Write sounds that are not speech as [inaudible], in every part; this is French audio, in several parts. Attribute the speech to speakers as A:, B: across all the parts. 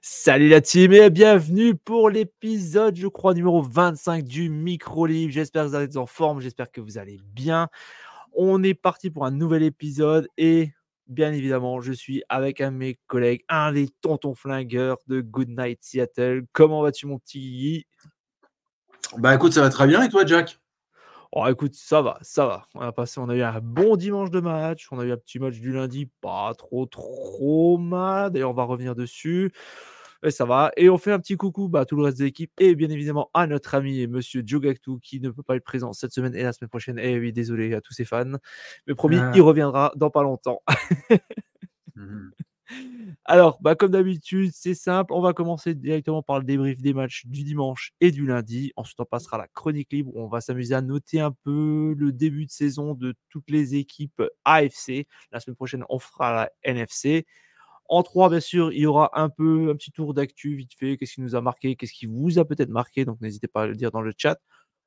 A: Salut la team et bienvenue pour l'épisode, je crois, numéro 25 du Micro Libre. J'espère que vous êtes en forme, j'espère que vous allez bien. On est parti pour un nouvel épisode et bien évidemment, je suis avec un de mes collègues, un des tontons flingueurs de Good Night Seattle. Comment vas-tu, mon petit
B: Bah écoute, ça va très bien et toi, Jack?
A: Oh, écoute, ça va, ça va. On a passé, on a eu un bon dimanche de match. On a eu un petit match du lundi, pas trop, trop mal. D'ailleurs, on va revenir dessus. Et ça va. Et on fait un petit coucou bah, à tout le reste de l'équipe et bien évidemment à notre ami monsieur Jogactu qui ne peut pas être présent cette semaine et la semaine prochaine. Et oui, désolé à tous ses fans. Mais promis,
B: Ah.
A: il reviendra dans pas longtemps.
B: Mhm.
A: Alors, bah, comme d'habitude, c'est simple. On va commencer directement par le débrief des matchs du dimanche et du lundi. Ensuite, on passera à la chronique libre. où On va s'amuser à noter un peu le début de saison de toutes les équipes AFC. La semaine prochaine, on fera la NFC. En 3, bien sûr, il y aura un peu un petit tour d'actu vite fait. Qu'est-ce qui nous a marqué? Qu'est-ce qui vous a peut-être marqué? Donc, n'hésitez pas à le dire dans le chat.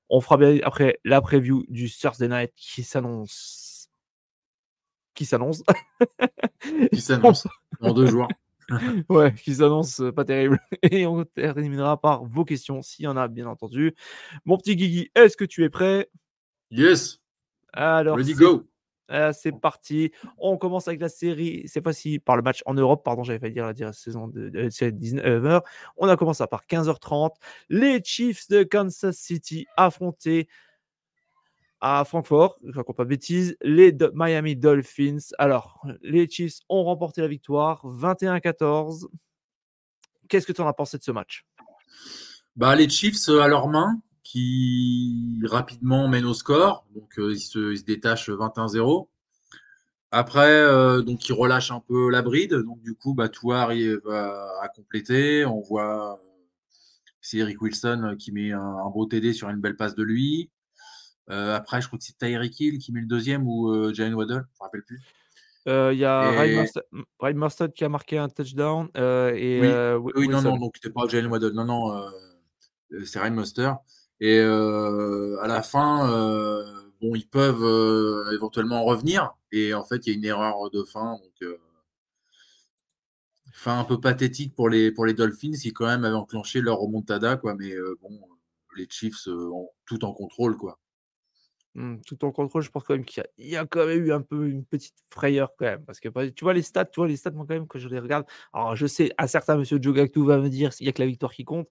A: On fera bien après la preview du Thursday Night qui s'annonce. Qui s'annonce
B: Qui [laughs] s'annonce en deux jours. [laughs]
A: Ouais, qui s'annonce euh, pas terrible. [laughs] Et on terminera par vos questions, s'il y en a, bien entendu. Mon petit Guigui, est-ce que tu es prêt?
B: Yes,
A: Alors,
B: ready
A: c'est-
B: go.
A: euh, c'est parti. On commence avec la série, cette fois-ci par le match en Europe. Pardon, j'avais failli dire la dire- saison de, de 19h. On a commencé par 15h30. Les Chiefs de Kansas City affrontés à Francfort, je raconte pas de bêtises, les Miami Dolphins. Alors, les Chiefs ont remporté la victoire 21-14. Qu'est-ce que tu en as pensé de ce match?
B: Bah, les Chiefs euh, à leurs mains qui rapidement mènent au score. Donc euh, ils, se, détachent 21-0. Après, euh, donc ils relâchent un peu la bride. Donc du coup, bah, Tua arrive à, compléter. On voit c'est Eric Wilson qui met un, un beau TD sur une belle passe de lui. Euh, après, je crois que c'est Tyreek Hill qui met le deuxième ou euh, Jalen Waddle, je me rappelle plus.
A: Euh, Il y a Ryan
B: Et-
A: Ryan Mostert qui a marqué un touchdown. et
B: Oui, non, non, donc c'était pas Jalen Waddle. Non, non, c'est Ryan Monster. Et à la fin, bon, ils peuvent éventuellement en revenir. Et en fait, il y a une erreur de fin. Donc, fin un peu pathétique pour les, pour les Dolphins qui, quand même, avaient enclenché leur remontada. Quoi, mais euh, bon, les Chiefs euh, ont tout en contrôle. Quoi.
A: Hmm, tout en contrôle, je pense quand même qu'il y a, il y a quand même eu un peu une petite frayeur quand même. Parce que tu vois les stats, tu vois les stats, moi quand même, quand je les regarde. Alors je sais, un certain monsieur Jogactu va me dire s'il n'y a que la victoire qui compte.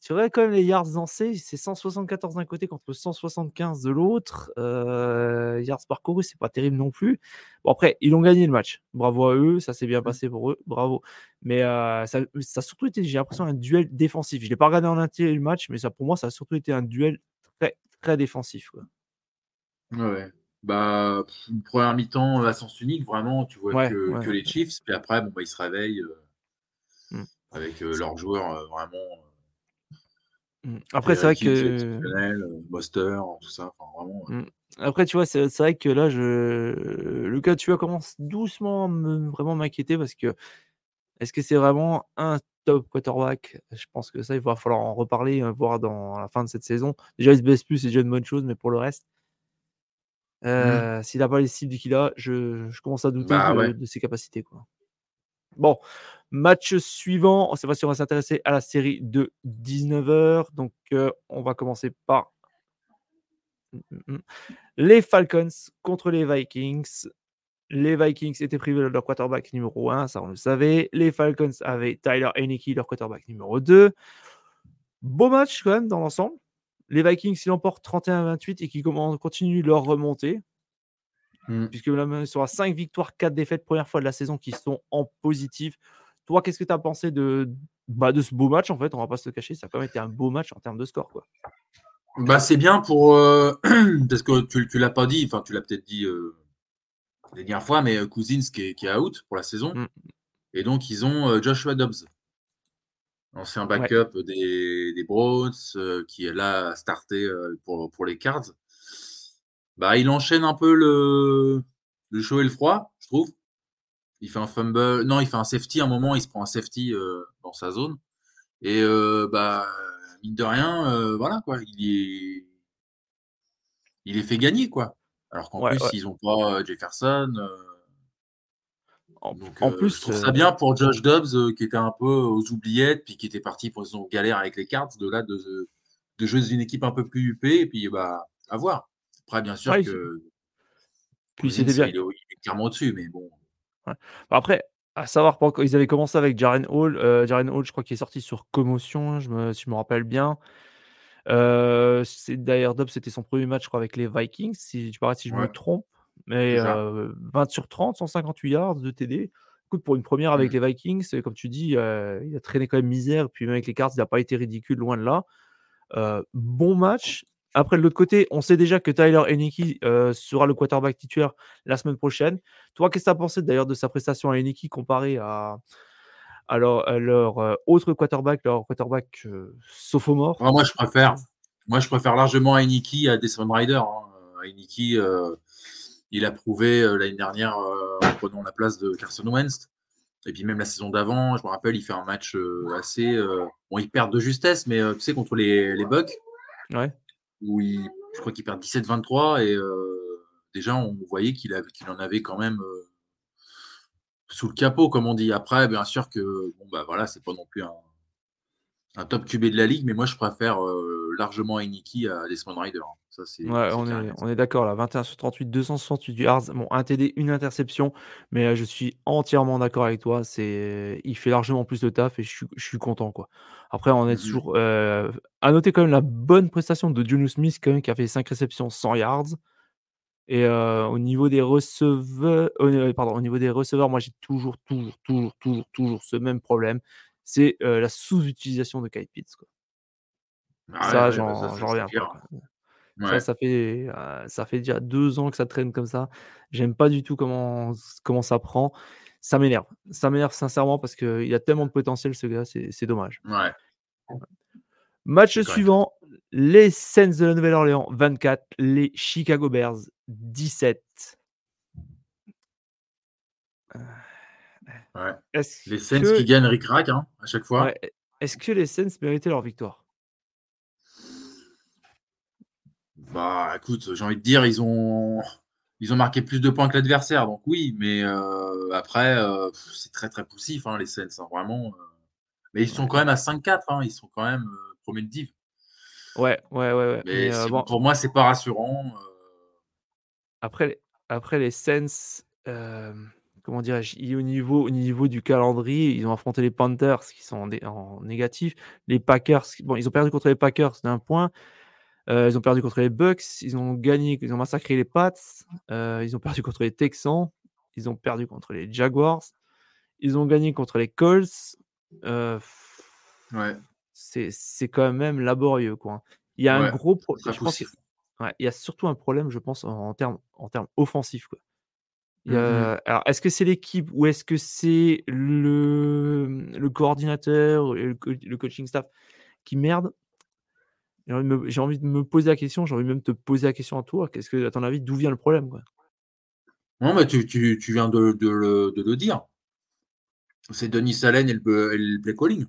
A: C'est vrai quand même les yards lancés, c'est 174 d'un côté contre 175 de l'autre. Euh, yards parcourus, c'est pas terrible non plus. Bon après, ils ont gagné le match. Bravo à eux, ça s'est bien passé pour eux, bravo. Mais euh, ça, ça a surtout été, j'ai l'impression, un duel défensif. Je l'ai pas regardé en entier le match, mais ça pour moi, ça a surtout été un duel très très défensif. Quoi.
B: Ouais. Bah, pff, une première mi-temps à sens unique, vraiment, tu vois
A: Ouais,
B: que,
A: ouais,
B: que les
A: ouais.
B: Chiefs. Puis après, bon, bah, ils se réveillent euh,
A: Mm.
B: avec euh, leurs joueurs euh, vraiment. euh,
A: Mm. Après, c'est vrai
B: c'est
A: que.
B: exceptionnel, euh, Buster, tout ça. Enfin, vraiment. euh,
A: Mm. Après, tu vois, c'est c'est vrai que là, je... le cas tu commence doucement à me, vraiment m'inquiéter parce que est-ce que c'est vraiment un top quarterback? Je pense que ça, il va falloir en reparler, euh, voir dans la fin de cette saison. Déjà, il se baisse plus, c'est déjà une bonne chose, mais pour le reste, euh, s'il n'a pas les cibles qu'il a, je, je commence à douter
B: Bah
A: de,
B: ouais.
A: de ses capacités. Quoi. Bon, match suivant. Cette fois-ci, on va s'intéresser à la série de 19h. Donc, euh, on va commencer par Mm, mm, mm. les Falcons contre les Vikings. Les Vikings étaient privés de leur quarterback numéro 1, ça on le savait. Les Falcons avaient Tyler Heineke, leur quarterback numéro 2. Beau match quand même dans l'ensemble. Les Vikings, ils l'emportent 31-28 et qui commen- continuent leur remontée
B: mm.
A: puisque là, ils sont à 5 victoires, 4 défaites, première fois de la saison qui sont en positif. Toi, qu'est-ce que tu as pensé de, bah, de ce beau match en fait? On va pas se le cacher, ça a quand même été un beau match en termes de score. Quoi.
B: Bah, c'est bien pour. euh, [clears throat] parce que tu, tu l'as pas dit, enfin, tu l'as peut-être dit euh, les dernières fois, mais euh, Cousins qui est, qui est out pour la saison.
A: Mm.
B: Et donc, ils ont Joshua Dobbs, ancien backup des, des Browns, qui est là starté pour, pour les Cards. Bah, il enchaîne un peu le, le chaud et le froid, je trouve. Il fait un fumble, non, il fait un safety à un moment, il se prend un safety dans sa zone. Et bah, mine de rien, voilà quoi, il est, il est fait gagner quoi. Alors qu'en plus, ils n'ont pas Jefferson.
A: En, en plus,
B: je trouve ça bien pour Josh Dobbs qui était un peu aux oubliettes, puis qui était parti pour son galère avec les cartes, de là de, de jouer dans une équipe un peu plus huppée, et puis bah, à voir. Après, bien sûr que.
A: Puis c'était bien.
B: Il est, clairement au-dessus, mais bon.
A: Bah, après, à savoir, ils avaient commencé avec Jaren Hall. Euh, Jaren Hall, je crois qu'il est sorti sur commotion, je me, si je me rappelle bien. Euh, D'ailleurs, Dobbs, c'était son premier match, je crois, avec les Vikings, si, je, si je me trompe. Mais 20 euh, sur 30, 158 yards de TD. Écoute, pour une première avec mmh. les Vikings, comme tu dis, euh, il a traîné quand même misère. Puis même avec les cartes, il n'a pas été ridicule, loin de là. bon match. Après, de l'autre côté, on sait déjà que Tyler Heineke euh, sera le quarterback titulaire la semaine prochaine. Toi, qu'est-ce que tu as pensé d'ailleurs de sa prestation à Heineke comparé à, leur, euh, autre quarterback, leur quarterback euh, sophomore?
B: Moi, je préfère, moi, je préfère largement Heineke à Desmond Rider. Hein. Heineke, il a prouvé l'année dernière en prenant la place de Carson Wentz. Et puis même la saison d'avant, je me rappelle, il fait un match assez... bon, il perd de justesse, mais tu sais, contre les, les Bucks.
A: Ouais
B: où il, je crois qu'il perd 17-23 et euh, déjà on voyait qu'il en avait quand même euh, sous le capot, comme on dit. Après, bien sûr que bon bah voilà, c'est pas non plus un, un, top QB de la ligue, mais moi je préfère euh, largement Iniki à Desmond Rider. Ça,
A: c'est, ouais, on, est, on est d'accord là. 21 sur 38, 268 yards. Bon, un TD, une interception, mais je suis entièrement d'accord avec toi. C'est, il fait largement plus de taf et je suis, je suis content quoi. Après, on est mmh toujours. à noter quand même la bonne prestation de Julius Smith, quand même, qui a fait 5 réceptions, 100 yards. Et au niveau des receveurs, pardon, au niveau des receveurs, moi j'ai toujours, toujours, toujours, toujours, toujours ce même problème. C'est la sous-utilisation de Kyle Pitts. Quoi. Ah ça, bah, j'en reviens Ça, ça fait, ça fait déjà deux ans que ça traîne comme ça. J'aime pas du tout comment, comment ça prend. Ça m'énerve. Ça m'énerve sincèrement parce qu'il a tellement de potentiel, ce gars, c'est dommage.
B: Ouais.
A: Match suivant, les Saints de la Nouvelle-Orléans 24, les Chicago Bears 17.
B: Ouais. Les Saints qui gagnent ric hein, à chaque fois.
A: Est-ce que les Saints méritaient leur victoire?
B: Bah écoute, j'ai envie de dire, ils ont ils ont marqué plus de points que l'adversaire, donc oui, mais euh, après, euh, c'est très très poussif, hein, les Saints, hein, vraiment. Euh. Mais ils sont quand même à 5-4, hein, ils sont quand même premier de div.
A: Ouais, ouais, ouais.
B: Mais, pour moi, c'est pas rassurant.
A: Après, après les Saints, comment dirais-je, au niveau, au niveau du calendrier, ils ont affronté les Panthers qui sont en, en négatif. Les Packers, bon, ils ont perdu contre les Packers d'un point. Euh, ils ont perdu contre les Bucks, ils ont gagné, ils ont massacré les Pats, euh, ils ont perdu contre les Texans, ils ont perdu contre les Jaguars, ils ont gagné contre les Colts. Euh,
B: ouais.
A: C'est quand même laborieux. Quoi. Il y a un gros problème. Ouais, il y a surtout un problème, je pense, en, termes en offensifs. Quoi. Mmh alors, est-ce que c'est l'équipe ou est-ce que c'est le, le coordinateur, le, le coaching staff qui merde? J'ai envie, de me poser la question, j'ai envie même de te poser la question à toi. Qu'est-ce que, à ton avis, d'où vient le problème quoi?
B: Non, mais tu, tu, tu viens de, de, le, de, le, dire. C'est Denis Salen et le, et le play calling.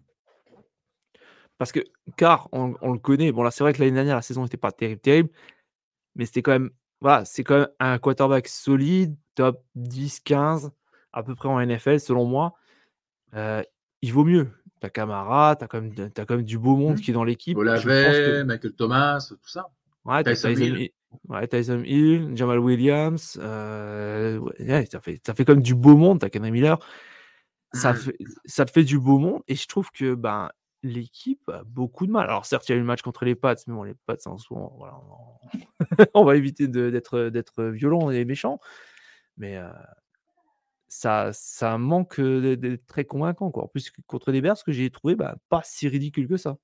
A: Parce que, car, on, on le connaît. Bon, là, c'est vrai que l'année dernière, la saison n'était pas terrible, terrible. Mais c'était quand même, voilà, c'est quand même un quarterback solide, top 10, 15, à peu près en NFL, selon moi. Euh, il vaut mieux. T'as Camara, t'as même, as même du beau monde mmh. qui est dans l'équipe.
B: Olavet, Michael Thomas, tout ça.
A: Ouais, Tyson, Hill. Ouais, Tyson Hill, Jamal Williams. Euh, ouais, ça, fait, ça fait même du beau monde. T'as Ken Miller. Ça, mmh. fait, ça te fait du beau monde. Et je trouve que ben, l'équipe a beaucoup de mal. Alors, certes, il y a eu le match contre les Pats, mais bon, les Pats, en soi, voilà, on, va [laughs] éviter d'être violent et méchant. Mais euh, ça, ça manque d'être très convaincant. Quoi. En plus, contre les Bears, que j'ai trouvé bah, pas si ridicule que ça.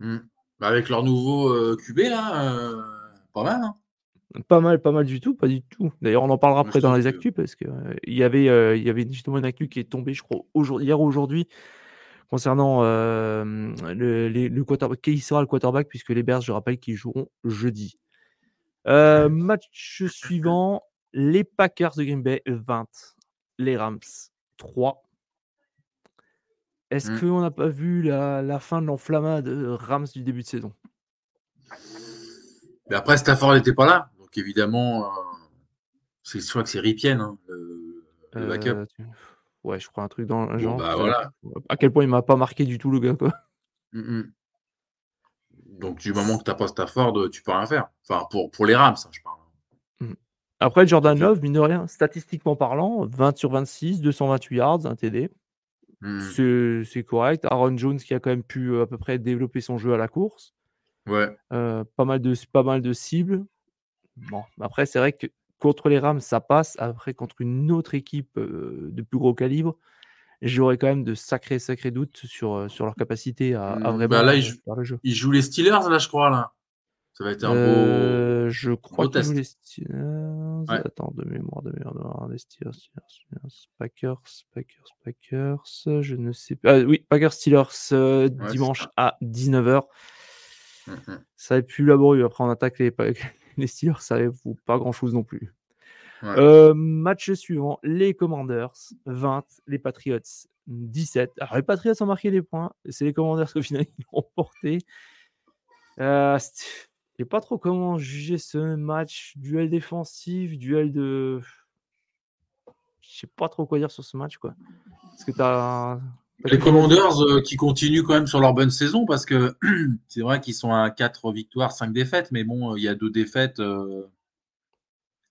B: Mmh. Bah, avec leur nouveau QB, là, pas mal. Hein.
A: Pas mal, pas mal du tout, pas du tout. D'ailleurs, on en parlera après dans les
B: que
A: actus parce que, heu, il y avait, il y avait justement une actu qui est tombée, je crois, hier ou aujourd'hui concernant, le les le quarterback qui sera le quarterback puisque les Bears, je rappelle qu'ils joueront jeudi. Match suivant, les Packers de Green Bay 20, les Rams 3. Est-ce
B: Mmh.
A: qu'on n'a pas vu la la fin de l'enflammade, heu, Rams du début de saison?
B: Mais après, Stafford n'était pas là. Donc évidemment, euh, c'est je crois que c'est Ripien, hein, le, le backup.
A: Tu ouais, je crois un truc dans le
B: Bon,
A: genre.
B: bah voilà.
A: à quel point il m'a pas marqué du tout le gars, quoi.
B: Mm, mm. Donc du moment que tu n'as pas Stafford, tu peux rien faire. Enfin, pour, pour les Rams, hein, je parle.
A: Après Jordan Love, mine de rien, statistiquement parlant, 20 sur 26, 228 yards, un TD.
B: mm,
A: C'est correct. Aaron Jones qui a quand même pu, heu, à peu près développer son jeu à la course.
B: ouais.
A: Heu, pas mal de pas mal de cibles. Bon, après c'est vrai que contre les Rams, ça passe. Après contre une autre équipe, heu, de plus gros calibre, j'aurais quand même de sacrés, sacrés doutes sur, sur leur capacité à à
B: Mm, bah là,
A: vraiment,
B: il
A: heu,
B: joue,
A: faire le jeu.
B: il joue les Steelers, là, je crois, là. Ça va être un beau,
A: Heu, je crois
B: beau test.
A: les Steelers.
B: Ouais.
A: Attends, de mémoire, de mémoire, de mémoire, les Steelers, Steelers, Packers, Packers, Packers, je ne sais pas. Ah oui, Packers, Steelers,
B: Ouais, c'est
A: dimanche à 19:00.
B: Mm, mm.
A: Ça va être plus laborieux. Après, on attaque les, [laughs] les Steelers, ça vaut pas grand chose non plus.
B: Ouais.
A: Euh, match suivant, les Commanders 20, les Patriots 17. Alors, les Patriots ont marqué des points. C'est les Commanders au final [laughs] qui l'ont porté. Euh, sais pas trop comment juger ce match. Duel défensif, duel de. Je sais pas trop quoi dire sur ce match, quoi. Que t'as.
B: Les Commanders euh, qui continuent quand même sur leur bonne saison parce que [clears throat] c'est vrai qu'ils sont à 4 victoires, 5 défaites, mais bon, il y a deux défaites. euh,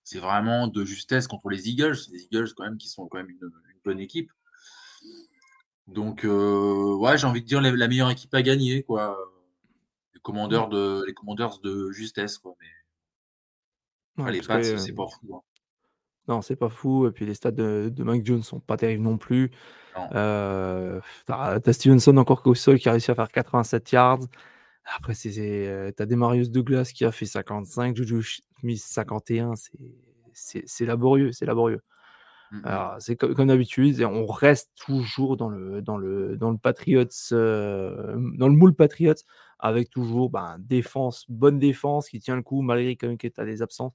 B: c'est vraiment de justesse contre les Eagles. Les Eagles, quand même, qui sont quand même une, une bonne équipe. Donc, euh, ouais, j'ai envie de dire la, la meilleure équipe à gagner, quoi. Les Commanders de, les Commanders de justesse, quoi. Mais
A: Ouais,
B: ah, les
A: que,
B: Pats,
A: euh,
B: c'est pas fou. hein.
A: Non, c'est pas fou. Et puis les stats de, de Mac Jones sont pas terribles non plus. Euh, t'as, Stevenson encore qu'au sol qui a réussi à faire 87 yards. Après, c'est, c'est, euh, t'as Demarius Douglas qui a fait 55, Juju Smith 51. C'est, c'est, c'est laborieux, c'est laborieux.
B: Mm, mm.
A: Alors, c'est comme, comme d'habitude, on reste toujours dans le, dans le, dans le Patriots, euh, dans le moule Patriots, avec toujours ben, défense, bonne défense qui tient le coup malgré quand même tu as des absences,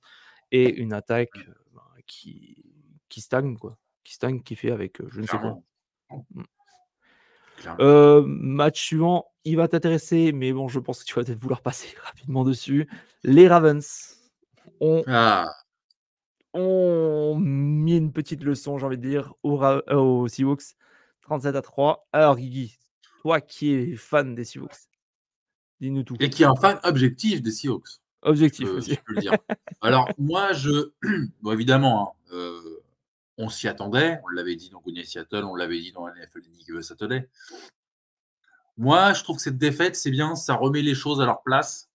A: et une attaque euh, ben, qui, qui stagne, quoi. Qui stagne, qui fait avec je ne sais quoi. Mm. Euh, match suivant, il va t'intéresser, mais bon, je pense que tu vas peut-être vouloir [laughs] passer rapidement dessus. Les Ravens ont
B: Ah,
A: ont mis une petite leçon, j'ai envie de dire, aux, euh, aux Seahawks, 37 à 3. Alors, Guigui, toi qui es fan des Seahawks, dis-nous tout.
B: et qui est un fan objectif des Seahawks. Je
A: Objectif aussi.
B: je peux le dire. Alors, [laughs] moi, je. [clears throat] Bon, évidemment, hein, euh, on s'y attendait. On l'avait dit dans Goonies Seattle, on l'avait dit dans la NFL League Saturday. Moi, je trouve que cette défaite, c'est bien, ça remet les choses à leur place.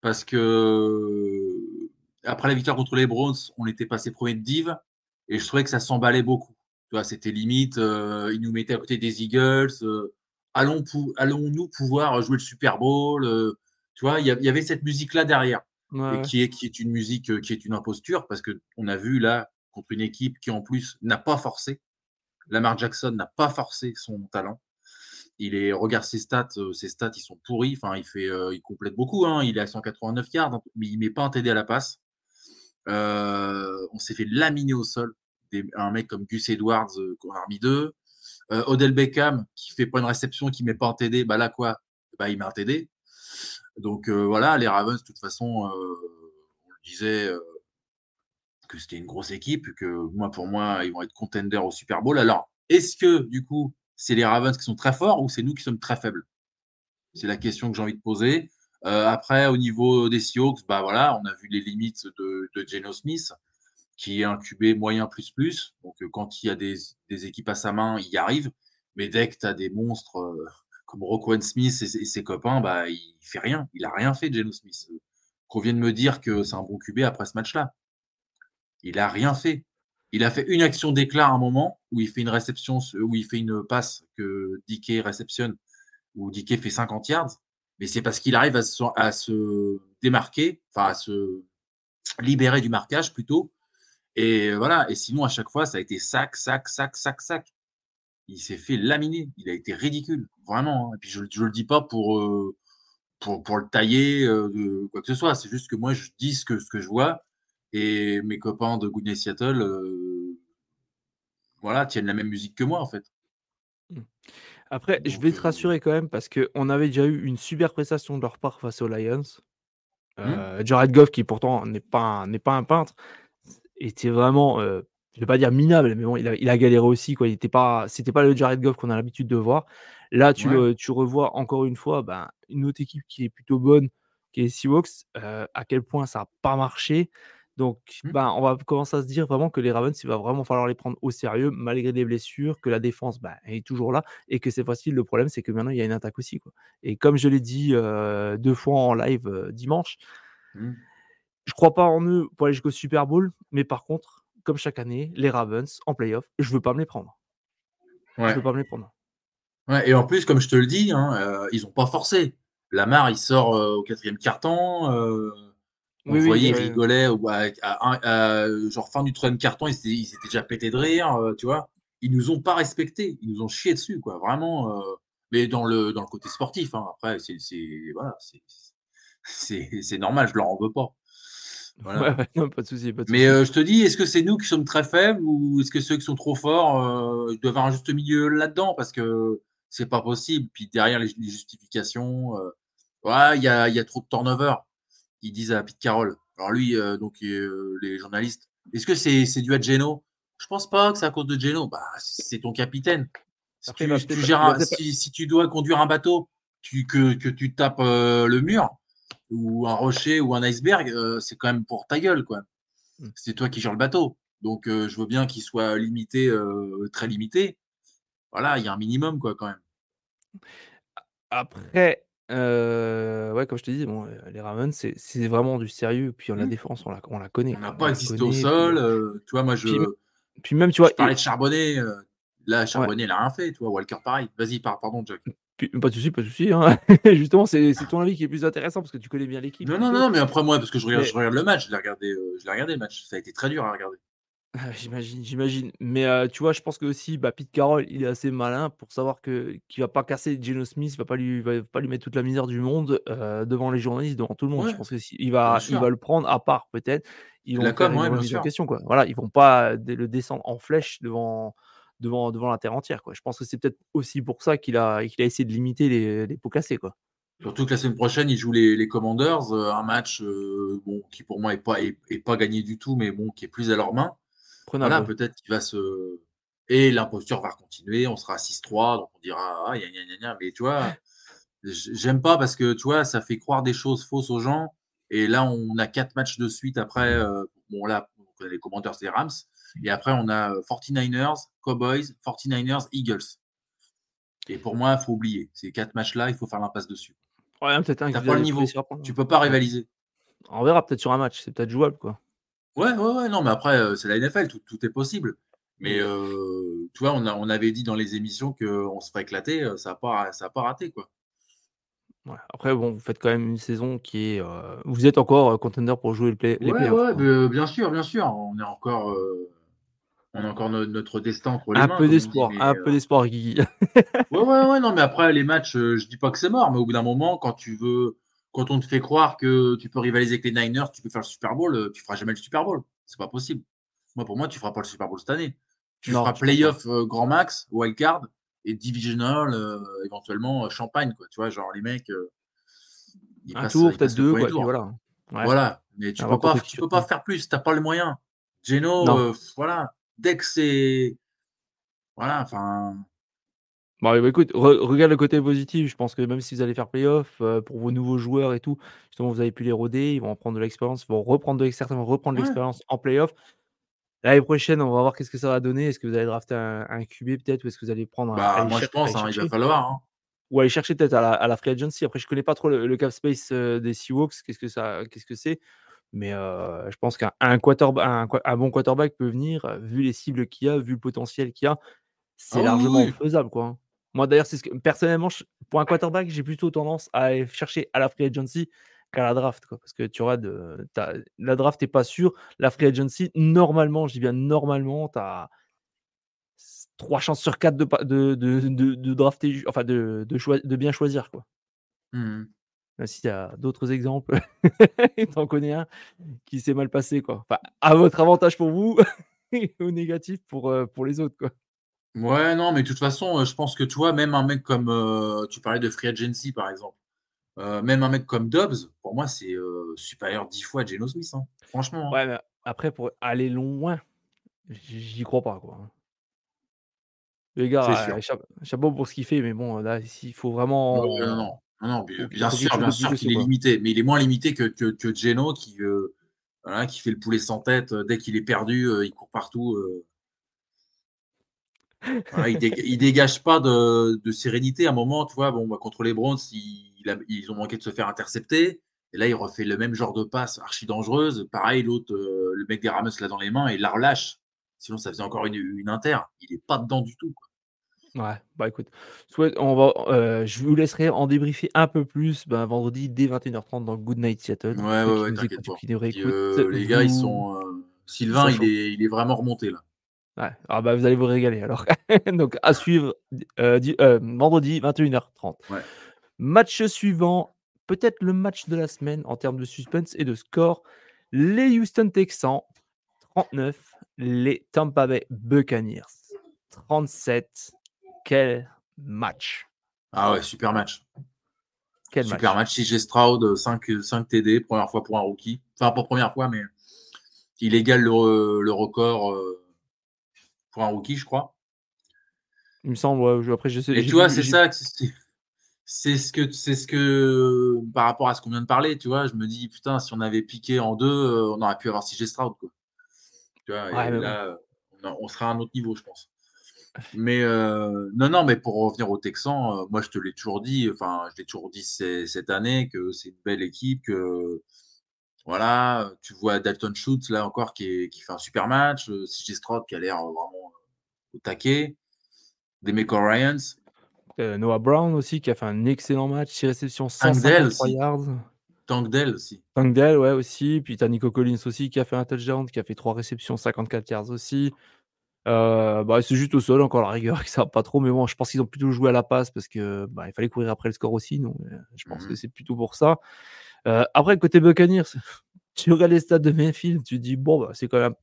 B: Parce que après la victoire contre les Browns, on était passé premier de div et je trouvais que ça s'emballait beaucoup. Tu vois, c'était limite, euh, ils nous mettaient à côté des Eagles. euh, allons pou- allons-nous pouvoir jouer le Super Bowl euh, Tu vois, il y, avait cette musique-là derrière
A: Ouais,
B: et
A: ouais.
B: qui est, qui est une musique euh, qui est une imposture parce que on a vu là contre une équipe qui en plus n'a pas forcé. Lamar Jackson n'a pas forcé son talent. Il est, regarde ses stats, euh, ses stats ils sont pourris. Enfin, il fait, il complète beaucoup. Hein. Il est à 189 yards, mais il met pas un TD à la passe. On s'est fait laminer au sol. Des- un mec comme Gus Edwards qu'on a remis deux. Euh, Odell Beckham qui fait pas une réception, qui met pas un TD. Bah là quoi? Bah il met un TD. Donc euh, voilà, les Ravens de toute façon, euh, on le disait que c'était une grosse équipe, que moi pour moi ils vont être contenders au Super Bowl. Alors est-ce que du coup c'est les Ravens qui sont très forts ou c'est nous qui sommes très faibles? C'est la question que j'ai envie de poser. Après, au niveau des Seahawks, bah voilà, on a vu les limites de, de Geno Smith, qui est un QB moyen plus plus. Donc, euh, quand il y a des, des équipes à sa main, il y arrive. Mais dès que tu as des monstres euh, comme Roquan Smith et, ses- copains, bah, il fait rien. Il a rien fait, Geno Smith. Qu'on vienne me dire que c'est un bon QB après ce match-là. Il a rien fait. Il a fait une action d'éclat à un moment où il fait une réception, où il fait une passe que DK réceptionne, où DK fait 50 yards. Mais c'est parce qu'il arrive à se, à se démarquer, enfin à se libéré du marquage plutôt. Et voilà. Et sinon, à chaque fois, ça a été sac, sac, sac, sac, sac. Il s'est fait laminer. Il a été ridicule, vraiment. Hein. Et puis je, je le dis pas pour, euh, pour, pour, le tailler, euh, quoi que ce soit. C'est juste que moi, je dis ce que, ce que je vois. Et mes copains de Good Seattle, euh, voilà, tiennent la même musique que moi, en fait.
A: Mmh. Après, je vais te rassurer quand même parce qu'on avait déjà eu une super prestation de leur part face aux Lions. Mmh. Jared Goff, qui pourtant n'est pas, n'est pas un peintre, était vraiment, je je vais pas dire minable, mais bon, il a, il a galéré aussi. Quoi. Il était pas, c'était pas le Jared Goff qu'on a l'habitude de voir. Là, tu, tu revois encore une fois ben, une autre équipe qui est plutôt bonne, qui est les Seahawks, à quel point ça n'a pas marché. Donc, mmh. ben, on va commencer à se dire vraiment que les Ravens, il va vraiment falloir les prendre au sérieux, malgré les blessures, que la défense ben, est toujours là, et que c'est facile. Le problème, c'est que maintenant, il y a une attaque aussi. Quoi. Et comme je l'ai dit deux fois en live dimanche, mmh. Je crois pas en eux pour aller jusqu'au Super Bowl, mais par contre, comme chaque année, les Ravens en playoff, je veux pas me les prendre. Ouais. Je veux pas me les prendre.
B: Ouais, et en plus, comme je te le dis, hein, ils n'ont pas forcé. Lamar, il sort au quatrième quart-temps. Vous voyez, il rigolait, à, genre fin du troisième carton, ils s'étaient déjà pété de rire, euh, tu vois. Ils nous ont pas respectés, ils nous ont chié dessus, quoi, vraiment. Euh, mais dans le, dans le côté sportif, hein, après, c'est voilà, [laughs] c'est normal, je leur en veux pas.
A: Ouais, non, pas de souci.
B: Mais euh, je te dis, est-ce que c'est nous qui sommes très faibles ou est-ce que ceux qui sont trop forts doivent avoir un juste milieu là-dedans? Parce que c'est pas possible. Puis derrière les, justifications, ouais, il y a, y a trop de turnover ils disent à Pete Carroll. Alors lui, euh, donc euh, les journalistes, est-ce que c'est dû à Geno? Je pense pas que c'est à cause de Geno. Bah, c'est ton capitaine. Si tu, si, tu, dois conduire un bateau, tu, que, que tu tapes euh, le mur ou un rocher ou un iceberg, c'est quand même pour ta gueule, quoi. Hmm. C'est toi qui gères le bateau. Donc je veux bien qu'il soit limité, très limité. Voilà, il y a un minimum, quoi, quand même.
A: Après, euh, ouais, comme je te dis, bon, les Ravens, c'est c'est vraiment du sérieux. Puis, la mmh. défense, on la on la connaît,
B: On n'a pas existé au sol, euh, tu vois? Moi, je
A: puis même, tu vois
B: je parlais de Charbonnet, euh, là, Charbonnet, il a rien fait, tu vois? Walker, pareil. Vas-y, pardon, Jack.
A: pas de souci, pas de souci, hein. [laughs] Justement, c'est ton avis qui est plus intéressant parce que tu connais bien l'équipe
B: Non, non, non, mais après moi, parce que je regarde je regarde le match, je l'ai regardé, je l'ai regardé le match. Ça a été très dur à regarder.
A: Ah, j'imagine, j'imagine. Mais tu vois, je pense que aussi, bah, Pete Carroll, il est assez malin pour savoir que qu'il va pas casser Geno Smith, il va pas lui, va pas lui mettre toute la misère du monde devant les journalistes, devant tout le monde. Je pense que il va, il va le prendre à part peut-être. Ils vont faire une question, quoi. Voilà, ils vont pas le descendre en flèche devant, devant, devant la terre entière, quoi. Je pense que c'est peut-être aussi pour ça qu'il a, qu'il a essayé de limiter les, les pots cassés, quoi.
B: Surtout que la semaine prochaine, ils jouent les, les Commanders, un match bon, qui pour moi est pas, est, est pas gagné du tout, mais bon, qui est plus à leur main. Voilà, peut-être qu'il va se. Et l'imposture va continuer, on sera 6-3, donc on dira, ah, gna, gna, gna, mais tu vois, j'aime pas parce que tu vois, ça fait croire des choses fausses aux gens. Et là, on a quatre matchs de suite après. Euh, bon, là, on les Commanders des Rams. Et après, on a 49ers, euh, Cowboys, 49ers, Eagles. Et pour moi, il faut oublier. Ces quatre matchs-là, il faut faire l'impasse dessus.
A: Ouais, peut-être un
B: pas le niveau. Tu peux pas rivaliser.
A: On verra peut-être sur un match. C'est peut-être jouable, quoi.
B: Ouais, ouais, ouais, non, mais après, c'est la NFL, tout, tout est possible. Mais tu vois, on, a, on avait dit dans les émissions qu'on se ferait éclater, ça n'a pas, ça a pas raté, quoi.
A: Ouais, après, bon, vous faites quand même une saison qui est. vous êtes encore contender pour jouer le play,
B: les Ouais, bien sûr, bien sûr. On est encore, on a encore notre destin entre les
A: un
B: mains.
A: Peu d'espoir, un peu d'espoir, Guigui.
B: ouais, ouais, ouais, non, mais après, les matchs, je dis pas que c'est mort, mais au bout d'un moment, quand tu veux quand on te fait croire que tu peux rivaliser avec les Niners, tu peux faire le Super Bowl, euh, tu feras jamais le Super Bowl. C'est pas possible. Moi, pour moi, tu feras pas le Super Bowl cette année. Tu feras playoff euh, grand max, wild card et divisional, euh, éventuellement champagne, quoi. Tu vois, genre les mecs.
A: un tour, peut-être deux, voilà.
B: Voilà, mais tu peux pas, tu peux pas faire plus. T'as pas le moyen. Geno, voilà. Dès que c'est, voilà, enfin.
A: Bon, bah, écoute, regarde le côté positif. Je pense que même si vous allez faire playoff, euh, pour vos nouveaux joueurs et tout, justement, vous avez pu les roder, ils vont en prendre de l'expérience, ils vont reprendre de certains vont reprendre l'expérience en playoff. L'année prochaine, on va voir qu'est-ce que ça va donner. Est-ce que vous allez drafter un, un QB peut-être ou est-ce que vous allez prendre un.
B: Bah, moi, je pense, hein, il va falloir. Hein.
A: Ou aller chercher peut-être à la, à la free agency. Après, je connais pas trop le, cap space euh, des Seahawks. Qu'est-ce que ça, qu'est-ce que c'est? Mais je pense qu'un un, un, bon quarterback peut venir, vu les cibles qu'il y a, vu le potentiel qu'il y a. C'est ah largement faisable, quoi. Moi, d'ailleurs, c'est ce que personnellement, pour un quarterback, j'ai plutôt tendance à aller chercher à la free agency qu'à la draft, quoi. Parce que tu auras de la draft est pas sûre. La free agency, normalement, je dis bien normalement, tu as 3 chances sur 4 de de de de de drafter enfin de de de bien choisir, quoi.
B: Mmh
A: s'il y a d'autres exemples, [laughs] tu en connais un qui s'est mal passé, quoi. Enfin, à votre avantage pour vous [laughs] et au négatif pour, heu, pour les autres, quoi.
B: Ouais, non, mais de toute façon, je pense que tu vois, même un mec comme, heu, tu parlais de free agency, par exemple. Même un mec comme Dobbs, pour moi, c'est, supérieur 10 fois à Geno Smith, hein, franchement, hein.
A: Ouais, mais après pour aller loin, j'y crois pas, quoi. Le
B: C'est
A: gars, chapeau pour ce qu'il fait, mais bon, là, s'il faut
B: ouais, non,
A: vraiment
B: non. Non, non,
A: faut
B: bien sûr, bien sûr qu'il est limité, mais il est moins limité que que que Geno qui, voilà, qui fait le poulet sans tête, dès qu'il est perdu, heu, il court partout, voilà, il déga [laughs] il dégage pas de de sérénité. À un moment, tu vois, bon, bah, contre les Browns, il a ils ont manqué de se faire intercepter et là, il refait le même genre de passe archi dangereuse. Pareil, l'autre, le mec des Rams l'a dans les mains et il la relâche. Sinon, ça faisait encore une une inter. Il est pas dedans du tout, quoi.
A: Ouais, bah, écoute, soit on va, heu, je vous laisserai en débriefer un peu plus, ben, vendredi dès 21:30 dans Good Night Seattle.
B: Ouais, ouais, ouais, t'inquiète pas. Puis, heu, les gars, ils sont,
A: sont
B: Sylvain, il est il est vraiment remonté, là.
A: Ouais, ah, bah, vous allez vous régaler alors. [laughs] Donc à suivre, di vendredi 21:30.
B: Ouais.
A: Match suivant, peut-être le match de la semaine en termes de suspense et de score. Les Houston Texans 39, les Tampa Bay Buccaneers 37. Quel match!
B: Ah ouais, super match.
A: Quel
B: Super
A: match!
B: match. CJ Stroud, 5, heu, 5 TD, 1re fois pour un rookie. Enfin, pas 1re fois, mais il égale le le record, heu, pour un rookie, je crois.
A: Il me semble, ouais, après je sais
B: Et tu vois, c'est ça, c'est ce que c'est ce que par rapport à ce qu'on vient de parler, tu vois? Je me dis: «Putain, si on avait piqué en 2, heu, on aurait pu avoir CJ Stroud, quoi». Tu vois?
A: ouais,
B: Et là, on on serait à un autre niveau, je pense. Mais heu, non, non, mais pour revenir aux Texans, heu, moi, je te l'ai toujours dit, enfin, je l'ai toujours dit cette année que c'est une belle équipe, que voilà, tu vois Dalton Schultz, là encore, qui est qui fait un super match, heu, CJ Stroud qui a l'air vraiment au taquet. DeMeco Ryans.
A: Noah Brown aussi qui a fait un excellent match, 6 réceptions,
B: Tank Dell
A: 153
B: aussi.
A: yards.
B: Tank Dell aussi.
A: Tank Dell, ouais, aussi. Puis tu as Nico Collins aussi qui a fait un touchdown, qui a fait 3 réceptions, 54 yards aussi. Heu, bah, c'est juste au sol encore la rigueur que ça va pas trop, mais bon, je pense qu'ils ont plutôt joué à la passe parce que, bah, il fallait courir après le score aussi, donc heu, je
B: Mmh
A: pense que
B: mh.
A: c'est plutôt pour ça. Heu, après côté Buccaneers, [laughs] tu regardes les stats de Mayfield, tu te dis: «Bon, bah, c'est quand même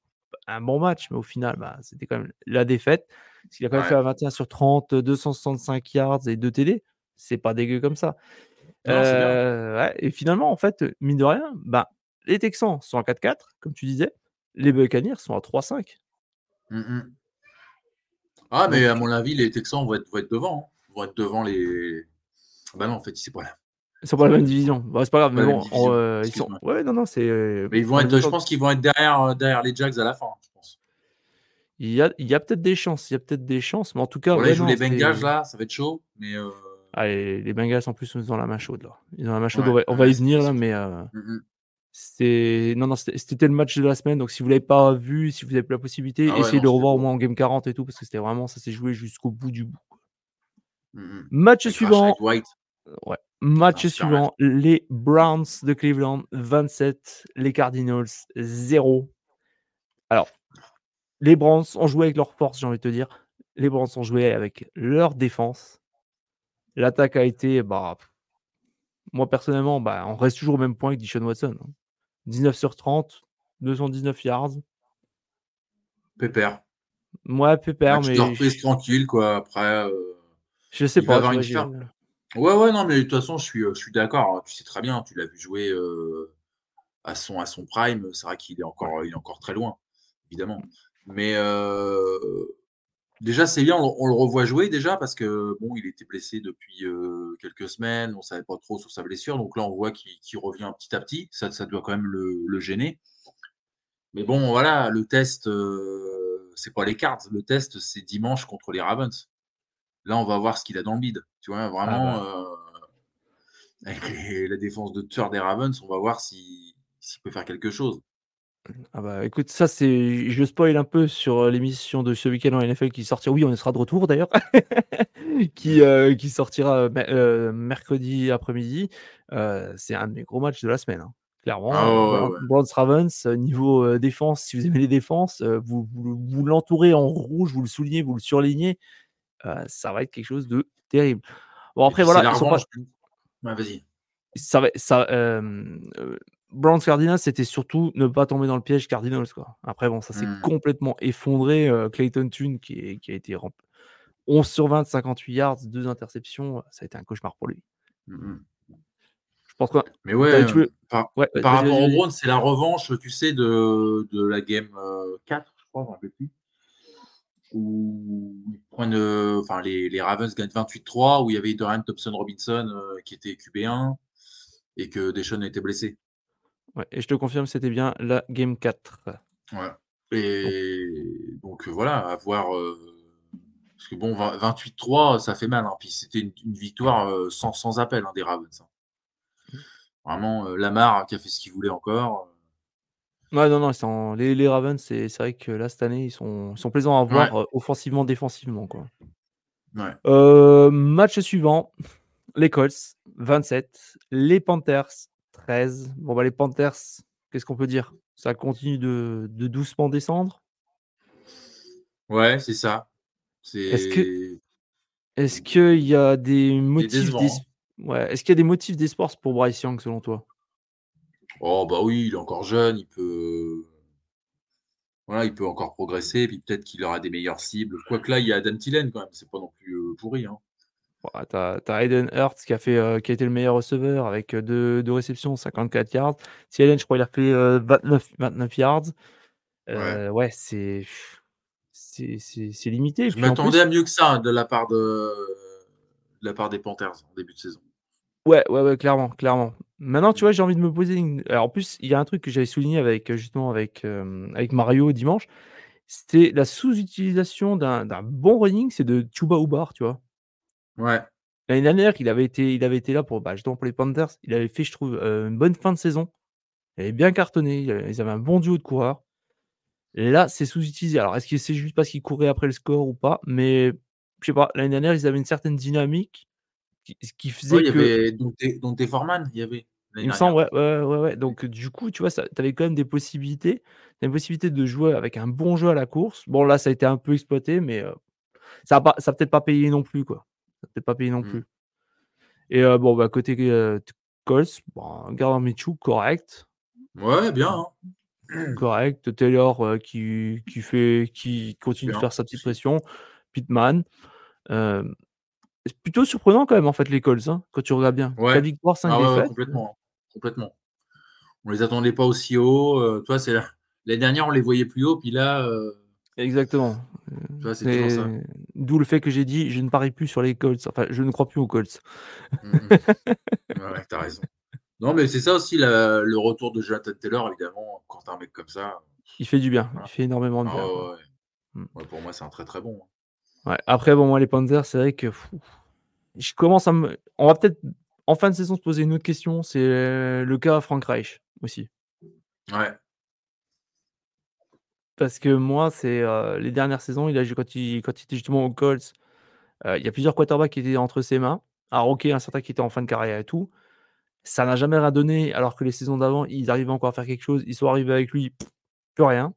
A: un bon match», mais au final, bah, c'était quand même la défaite. Parce qu'il a quand même fait un 21 sur 30, 265 yards et 2 TD. C'est pas dégueu comme ça.
B: Non,
A: ouais et finalement, en fait, mine de rien, bah, les Texans sont à 4-4, comme tu disais. Les Buccaneers sont à 3-5.
B: Mmh mh. Ah, mais à mon avis, les Texans vont être vont être devant, hein. Vont être devant les bah, non, en fait, c'est pas la
A: Ils sont pas dans la même
B: division.
A: Bah, c'est pas grave,
B: Pas
A: mais bon, on, heu, ils sont ouais, non, non, c'est
B: Mais ils vont être je pense qu'ils vont être derrière, heu, derrière les Jags à la fin, je pense.
A: Il y a peut-être des chances il y a peut-être des chances, mais en tout cas,
B: Bon, là,
A: ouais,
B: ils jouent
A: non,
B: les Bengals, là, ça va être chaud, mais
A: ah les Bengals, en plus, ils ont la main chaude, là. Ils ont la main chaude,
B: Ouais,
A: on va on va y venir, là, mais. C'est non, non, c'était c'était le match de la semaine, donc si vous l'avez pas vu, si vous avez la possibilité,
B: Ah ouais,
A: essayez de le
B: c'était
A: revoir au moins en game 40 et tout, parce que c'était vraiment ça s'est joué jusqu'au bout du bout.
B: Mmh mh.
A: Match
B: Avec
A: suivant,
B: White,
A: ouais, match suivant, les Browns de Cleveland 27, les Cardinals 0. Alors, les Browns ont joué avec leur force, j'ai envie de te dire. Les Browns ont joué avec leur défense. L'attaque a été, bah, moi personnellement, bah, on reste toujours au même point que Deshaun Watson, hein. 19 sur 30, 219 yards.
B: Pépère.
A: Mouais, pépère,
B: Match
A: mais ch
B: tranquille, quoi. Après, heu,
A: je sais
B: il va
A: pas,
B: avoir
A: tu
B: une ouais, ouais, non, mais de toute façon, je suis, heu, je suis d'accord, hein. Tu sais très bien, tu l'as vu jouer, heu, à son à son prime. C'est vrai qu'il est
A: ouais.
B: encore il est encore très loin, évidemment. Mais heu, déjà, c'est bien, on on le revoit jouer déjà parce que, bon, il était blessé depuis, heu, quelques semaines. On savait pas trop sur sa blessure. Donc là, on voit qu'il revient petit à petit. Ça ça doit quand même le le gêner. Mais bon, voilà, le test, heu, c'est pas les Cards. Le test, c'est dimanche contre les Ravens. Là, on va voir ce qu'il a dans le bide. Tu vois?
A: Ah
B: Vraiment,
A: bah
B: heu, [laughs] avec les la défense de tueur des Ravens, on va voir si s'il peut faire quelque chose.
A: Ah bah, écoute, ça, c'est je spoil un peu sur, heu, l'émission de ce week-end en NFL qui sortira oui, on y sera de retour d'ailleurs. [laughs] qui, euh, qui sortira euh, mercredi après-midi. c'est un de mes gros matchs de la semaine. Hein. Clairement,
B: Ah
A: Ravens, niveau défense, si vous aimez les défenses, vous, vous, l'entourez en rouge, vous le soulignez, vous le surlignez, ça va être quelque chose de terrible. Bon, après, voilà.
B: vas-y.
A: Ça va, ça, Browns Cardinals, c'était surtout ne pas tomber dans le piège Cardinals. Quoi. Après, bon, ça s'est mmh. complètement effondré. Clayton Tune, qui, qui, a été 11 sur 20, 58 yards, deux interceptions, ça a été un cauchemar pour lui. Mmh Je pense quoi?
B: Mais ouais, par, rapport au Browns, c'est la revanche, tu sais, de, de la game 4, je crois, un peu plus. Où enfin, les, les, Ravens gagnent 28-3, où il y avait Dorian Thompson Robinson qui était QB1 et que Deshaun était blessé.
A: Ouais, et je te confirme, c'était bien la Game 4.
B: Ouais. Et donc, voilà, à voir. parce que bon, 28-3, ça fait mal. Hein. Puis c'était une, victoire sans, sans, appel hein, des Ravens. Hein. Mmh. Vraiment, Lamar qui a fait ce qu'il voulait encore.
A: Ouais, non, non, les, les, Ravens, c'est vrai que là, cette année, ils sont, sont plaisants à voir offensivement, défensivement. Quoi.
B: Ouais.
A: match suivant, les Colts, 27. Les Panthers, 13. Bon, bah, les Panthers, qu'est-ce qu'on peut dire? Ça continue de, de, doucement descendre?
B: Ouais, c'est ça.
A: Est-ce que est-ce qu'il y a des motifs hein. ouais. Est-ce qu'il y a des motifs d'espoir pour Bryce Young selon toi?
B: Oh bah oui, il est encore jeune, il peut voilà, il peut encore progresser, puis peut-être qu'il aura des meilleures cibles. Quoique là, il y a Adam Tillen quand même, c'est pas non plus euh, pourri. Hein.
A: Tu as, Hayden Hurts qui a, fait, euh, qui a été le meilleur receveur avec euh, deux, réceptions, 54 yards. Thielen, je crois, il a fait 29, 29 yards. ouais, c'est c'est limité.
B: Je m'attendais à mieux que ça de la part, de, de la part des Panthers en début de saison.
A: Ouais, ouais, ouais, clairement, clairement. Maintenant, tu vois, j'ai envie de me poser une. Alors, en plus, il y a un truc que j'avais souligné avec justement avec, avec Mario dimanche. C'était la sous-utilisation d'un bon running, c'est de Chuba Hubbard, tu vois.
B: Ouais.
A: L'année dernière, il avait été, il avait été là pour, bah, justement pour les Panthers. Il avait fait, je trouve, une bonne fin de saison. Il avait bien cartonné. Ils avaient un bon duo de coureurs. Là, c'est sous-utilisé. Alors, est-ce que c'est juste parce qu'il courait après le score ou pas? Mais je sais pas. L'année dernière, ils avaient une certaine dynamique qui, qui faisait
B: il y
A: que.
B: avait donc tes Foreman, il y avait.
A: Il me semble, ouais, ouais, ouais, ouais. Donc, du coup, tu vois, tu avais quand même des possibilités. Tu une possibilité de jouer avec un bon jeu à la course. Bon, là, ça a été un peu exploité, mais ça n'a peut-être pas payé non plus, quoi. Ça peut pas payé non mmh. plus. Et bon, bah, côté Colts, bon, Gardner Minshew, correct.
B: Ouais, bien.
A: Hein. [clears throat] Correct. Taylor qui, qui, fait, qui continue de faire sa petite pression. Pittman. c'est plutôt surprenant quand même, en fait, les Colts, hein, quand tu regardes bien.
B: Ouais.
A: victoire, 5
B: ah défaites. complètement. complètement. On les attendait pas aussi haut. toi, c'est l'année dernière, on les voyait plus haut, puis là.
A: Exactement. D'où le fait que j'ai dit je ne parie plus sur les Colts. Enfin, je ne crois plus aux Colts.
B: Mmh ouais, t'as raison. Non, mais c'est ça aussi le retour de Jonathan Taylor, évidemment. Quand t'as un mec comme ça.
A: Il fait du bien. Il fait énormément de bien.
B: Ah mmh. pour moi, c'est un très très bon.
A: Hein. Ouais. Après, bon, moi, les Panthers, c'est vrai que je commence à me. On va peut-être en fin de saison se poser une autre question. C'est le cas Frank Reich aussi.
B: Ouais.
A: Parce que moi, c'est les dernières saisons, il a quand il quand il était justement aux Colts, il y a plusieurs quarterbacks qui étaient entre ses mains. Alors OK, un certain qui était en fin de carrière et tout. Ça n'a jamais rien donné, alors que les saisons d'avant, ils arrivaient encore à faire quelque chose. Ils sont arrivés avec lui, plus rien.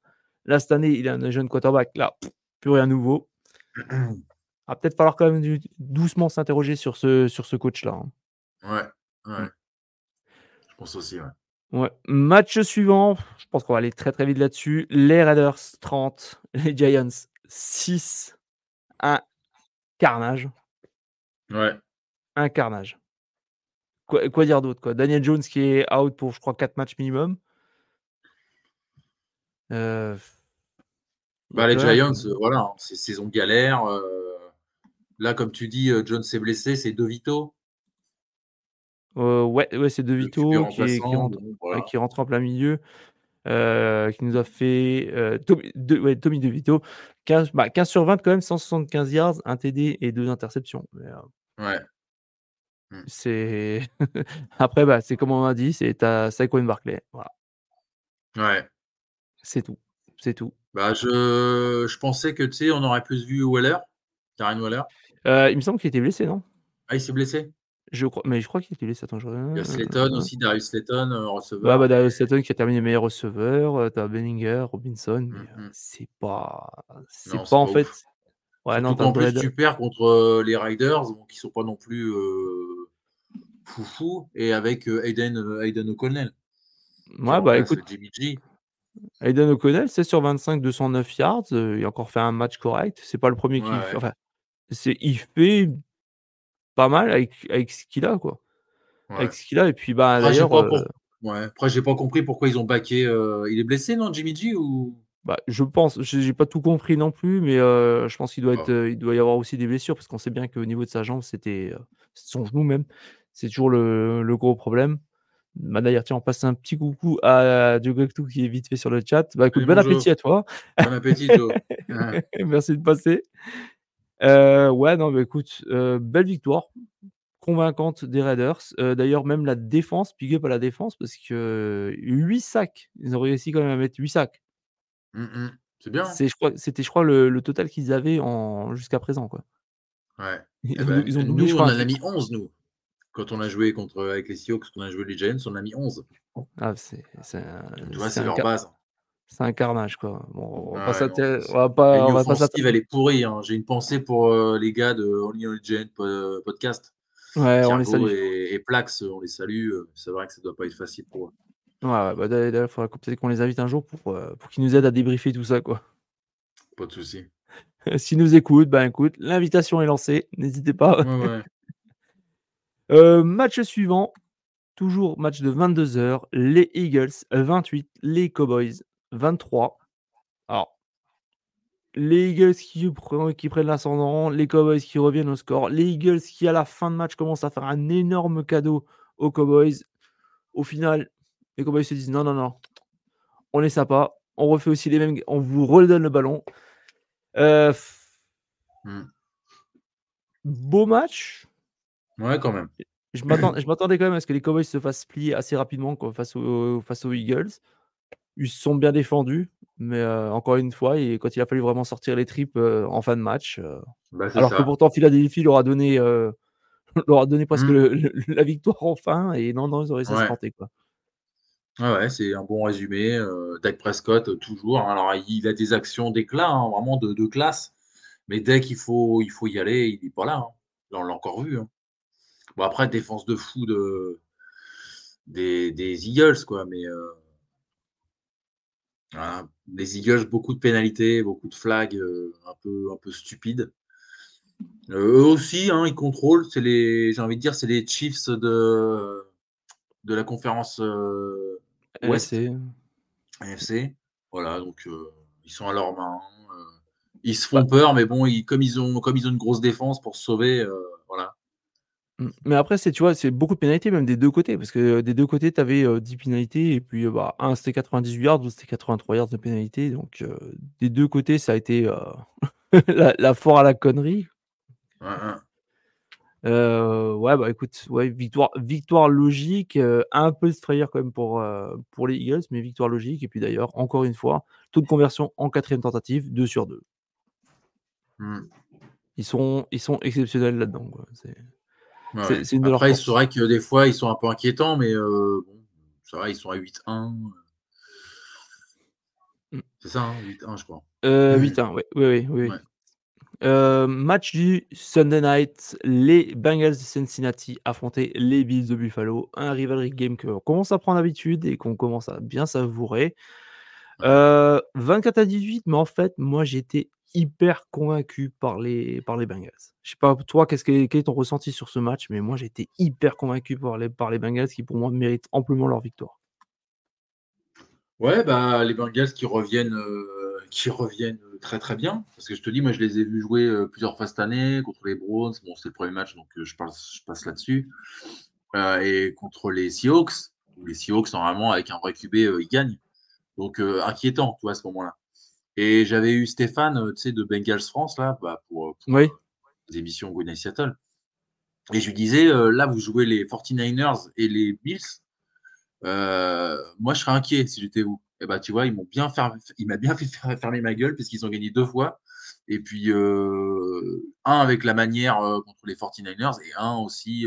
A: Là, cette année, il a un jeune quarterback, là, plus rien nouveau. Il [clears throat] va peut-être falloir quand même doucement s'interroger sur ce sur ce coach-là,
B: hein. Ouais, ouais. Mmh. Je pense aussi, ouais.
A: Ouais. Match suivant, je pense qu'on va aller très très vite là-dessus. Les Raiders 30, les Giants 6. Un carnage.
B: Ouais.
A: Un carnage. Quoi, quoi dire d'autre quoi? Daniel Jones qui est out pour, je crois, 4 matchs minimum. Euh...
B: Bah, les Giants, euh, voilà, hein, c'est saison galère. Euh, là, comme tu dis, Jones s'est blessé, c'est De Vito.
A: Euh, ouais, ouais c'est De Vito qui, qui, rentre, qui, rentre, en plein milieu. Euh, qui nous a fait euh, Tommy, de, ouais, Tommy De Vito 15, bah, 15, sur 20 quand même 175 yards un TD et deux interceptions.
B: Ouais.
A: Mmh. c'est [laughs] après bah, c'est comme on a dit c'est ta Saquon Barclay voilà.
B: Ouais.
A: C'est tout c'est tout.
B: Bah je, je pensais que tu sais on aurait plus vu Weller Karen Weller.
A: Il me semble qu'il était blessé, non?
B: Ah, il s'est blessé?
A: Je crois, mais je crois qu'il était blessé. Attends, je...
B: Il y a Slayton aussi, Darius Slayton, euh, receveur.
A: Ouais, bah, Darius Slayton qui a terminé meilleur receveur. Euh, t'as Benninger, Robinson.
B: Mm,
A: mais, euh,
B: mm.
A: c'est pas. C'est pas
B: c'est
A: en
B: pas
A: fait. Ouais, non,
B: qu'en plus, tu perds contre les Riders, qui sont pas non plus euh, foufou, et avec Aiden, Aiden O'Connell. qui
A: Ouais, bah écoute,
B: Jimmy G.
A: Aiden O'Connell, 16 sur 25, 209 yards. il a encore fait un match correct. C'est pas le premier qui
B: Ouais,
A: fait.
B: ouais.
A: Enfin, c'est, il fait pas mal avec, avec ce qu'il a, quoi.
B: Ouais.
A: Avec ce qu'il a. Et puis, bah, d'ailleurs,
B: pas,
A: euh,
B: pour- ouais. Après, j'ai pas compris pourquoi ils ont baqué. euh, Il est blessé, non, Jimmy G ou...
A: bah, je pense, j'ai pas tout compris non plus, mais euh, je pense qu'il doit, être,
B: Ah.
A: il doit y avoir aussi des blessures parce qu'on sait bien qu'au niveau de sa jambe, c'était son genou même. C'est toujours le, le gros problème. Bah, D'ailleurs, tiens, on passe un petit coucou à Jogoktu qui est vite fait sur le chat. Bah, écoute, bon appétit à toi.
B: Bon appétit, Joe. [laughs]
A: Merci de passer. Euh, ouais, non, mais écoute, euh, belle victoire, convaincante des Raiders. Euh, D'ailleurs, même la défense, big up à la défense, parce que 8 sacs, ils ont réussi quand même à mettre 8 sacs.
B: Mm, mm. C'est bien.
A: Crois, c'était, je crois, le, le total qu'ils avaient en, jusqu'à présent. Quoi.
B: Ouais. [laughs]
A: Ils,
B: Eh ben,
A: ils ont doublé,
B: nous, on en a mis 11, nous. Quand on a joué contre, avec les Seahawks, qu'on a joué les Giants, on a mis 11.
A: Ah, c'est,
B: Tu vois,
A: c'est
B: leur base.
A: C'est un carnage. Quoi. Bon, on va
B: Ah
A: pas
B: non,
A: on va
B: La
A: pas, on va pas
B: elle est pourrie. hein. J'ai une pensée pour euh, les gars de Only on Giant po- podcast.
A: Ouais, on les salue.
B: et, et Plax, on les salue. euh, C'est vrai que ça doit pas être facile pour eux.
A: Ouais, ouais, bah, d'ailleurs, il faudra peut-être qu'on les invite un jour pour, euh, pour qu'ils nous aident à débriefer tout ça. Quoi.
B: Pas de souci. [laughs]
A: S'ils nous écoutent, ben écoute, l'invitation est lancée. N'hésitez pas.
B: Ouais, ouais. [laughs]
A: Euh, match suivant, toujours match de 22h. Les Eagles 28, les Cowboys 23. Alors, les Eagles qui, pre- qui prennent l'ascendant, les Cowboys qui reviennent au score. Les Eagles qui, à la fin de match, commencent à faire un énorme cadeau aux Cowboys. Au final, les Cowboys se disent non, non, non, on est sympa. On refait aussi les mêmes. On vous redonne le ballon. Euh,
B: Hmm.
A: beau match.
B: Ouais, quand même.
A: Je m'attendais quand même à ce que les Cowboys se fassent plier assez rapidement quoi, face, aux, face aux Eagles. Ils se sont bien défendus, mais euh, encore une fois, et quand il a fallu vraiment sortir les tripes euh, en fin de match, euh,
B: Bah,
A: alors que pourtant Philadelphie leur a donné, [laughs] leur a donné presque
B: Mm.
A: le- le- la victoire enfin, et non, non, ils se
B: Ouais.
A: planter. Quoi.
B: Ouais, ouais, c'est un bon résumé. Dak Prescott, toujours. hein. Alors, il a des actions d'éclat, hein, vraiment de, de classe. Mais dès qu'il faut, il faut y aller, il n'est pas là. hein. Là, on l'a encore vu. Bon, après, défense de fou de, des, des Eagles, quoi. Mais voilà. les Eagles, beaucoup de pénalités, beaucoup de flags euh, un, peu, un peu stupides. Euh, eux aussi, hein, ils contrôlent. C'est les, j'ai envie de dire, c'est les Chiefs de, de la conférence euh, Ouest.
A: NFC.
B: Voilà, donc euh, ils sont à leurs mains. ils se font peur, mais bon, ils, comme, ils ont, comme ils ont une grosse défense pour se sauver, voilà.
A: Mais après, c'est, tu vois, c'est beaucoup de pénalités, même des deux côtés, parce que euh, des deux côtés, tu avais 10 pénalités, et puis euh, bah, un c'était 98 yards, l'autre c'était 83 yards de pénalité. Donc, euh, des deux côtés, ça a été euh, [laughs] la, la foire à la connerie.
B: Ouais.
A: Euh, bah écoute, ouais, victoire, victoire logique, euh, un peu de frayeur quand même pour, euh, pour les Eagles, mais victoire logique. Et puis d'ailleurs, encore une fois, taux de conversion en quatrième tentative, 2 sur 2.
B: Hmm.
A: Ils sont, ils sont exceptionnels là-dedans. quoi. C'est-
B: Ouais,
A: C'est- une de leurs
B: Après, c'est vrai que des fois, ils sont un peu inquiétants, mais euh, bon, c'est vrai, ils sont à 8-1.
A: Mm.
B: C'est ça, hein, 8-1, je crois.
A: Euh,
B: Mhm.
A: 8-1, ouais, oui, oui, oui.
B: Ouais.
A: Euh, match du Sunday night, les Bengals de Cincinnati affrontaient les Bills de Buffalo. Un rivalry game qu'on commence à prendre habitude et qu'on commence à bien savourer. Euh, 24 à 18, mais en fait, moi j'étais hyper convaincu par les, par les Bengals. Je sais pas, toi, qu'est-ce que, quel est ton ressenti sur ce match, mais moi j'étais hyper convaincu par les, Bengals qui, pour moi, méritent amplement leur victoire.
B: Ouais, bah, les Bengals qui reviennent, euh, reviennent très très bien. Parce que je te dis, moi je les ai vus jouer euh, plusieurs fois cette année contre les Browns. Bon, c'était le premier match, donc euh, je passe, là-dessus. Euh, et contre les Seahawks, les Seahawks, normalement, avec un vrai QB, euh, ils gagnent. Donc euh, inquiétant, tu à ce moment-là. Et j'avais eu Stéphane, euh, tu sais, de Bengals France, là, bah, pour, pour
A: Oui.
B: les émissions Good Night Seattle. Et je lui disais, euh, là, vous jouez les 49ers et les Bills. Euh, moi, je serais inquiet si j'étais vous. Et bah, tu vois, ils m'ont bien il m'a bien fait fermer ma gueule puisqu'ils ont gagné deux fois. Et puis, un avec la manière contre les 49ers et un aussi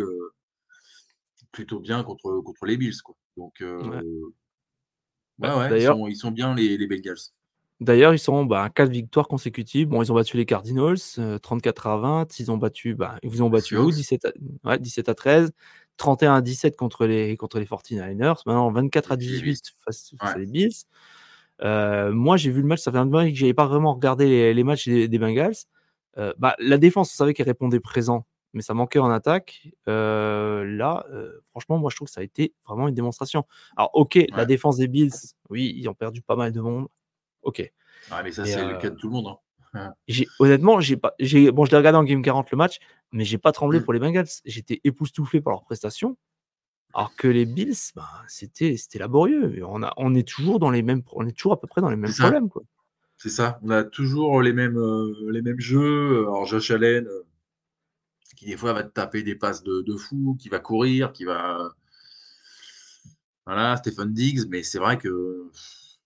B: plutôt bien contre, contre les Bills. Quoi. Donc, ouais,
A: Bah,
B: ouais, ils, sont, ils sont bien les, les Bengals.
A: D'ailleurs, ils sont bah, à 4 victoires consécutives. Bon, ils ont battu les Cardinals, euh, 34 à 20. Ils ont battu, bah, ils vous ont battu
B: Seahawks.
A: 17 à, ouais, 17 à 13. 31 à 17 contre les, contre les 49ers. Maintenant, 24 à
B: Les Bills.
A: 18 face, face à les Bills. Euh, moi, j'ai vu le match, ça fait un moment que j'avais pas vraiment regardé les, les matchs des, des Bengals. Euh, bah, la défense, on savait qu'elle répondait présent, mais ça manquait en attaque. Euh, là, euh, franchement, moi, je trouve que ça a été vraiment une démonstration. Alors, ok, la défense des Bills, oui, ils ont perdu pas mal de monde. Ok.
B: Mais ça, c'est
A: euh,
B: le cas de tout le monde. hein.
A: j'ai honnêtement, j'ai pas, j'ai, bon, je l'ai regardé en game 40 le match, mais j'ai pas tremblé
B: Mm.
A: pour les Bengals. J'étais époustouflé par leurs prestations. Alors que les Bills, bah, c'était, c'était laborieux. Et On, a, on est toujours dans les mêmes, on est toujours à peu près dans les mêmes
B: C'est ça.
A: problèmes, quoi.
B: C'est ça. On a toujours les mêmes, euh, les mêmes jeux. Alors, Josh Allen, euh, qui des fois va te taper des passes de, de fou, qui va courir, qui va. Voilà, Stephen Diggs, mais c'est vrai que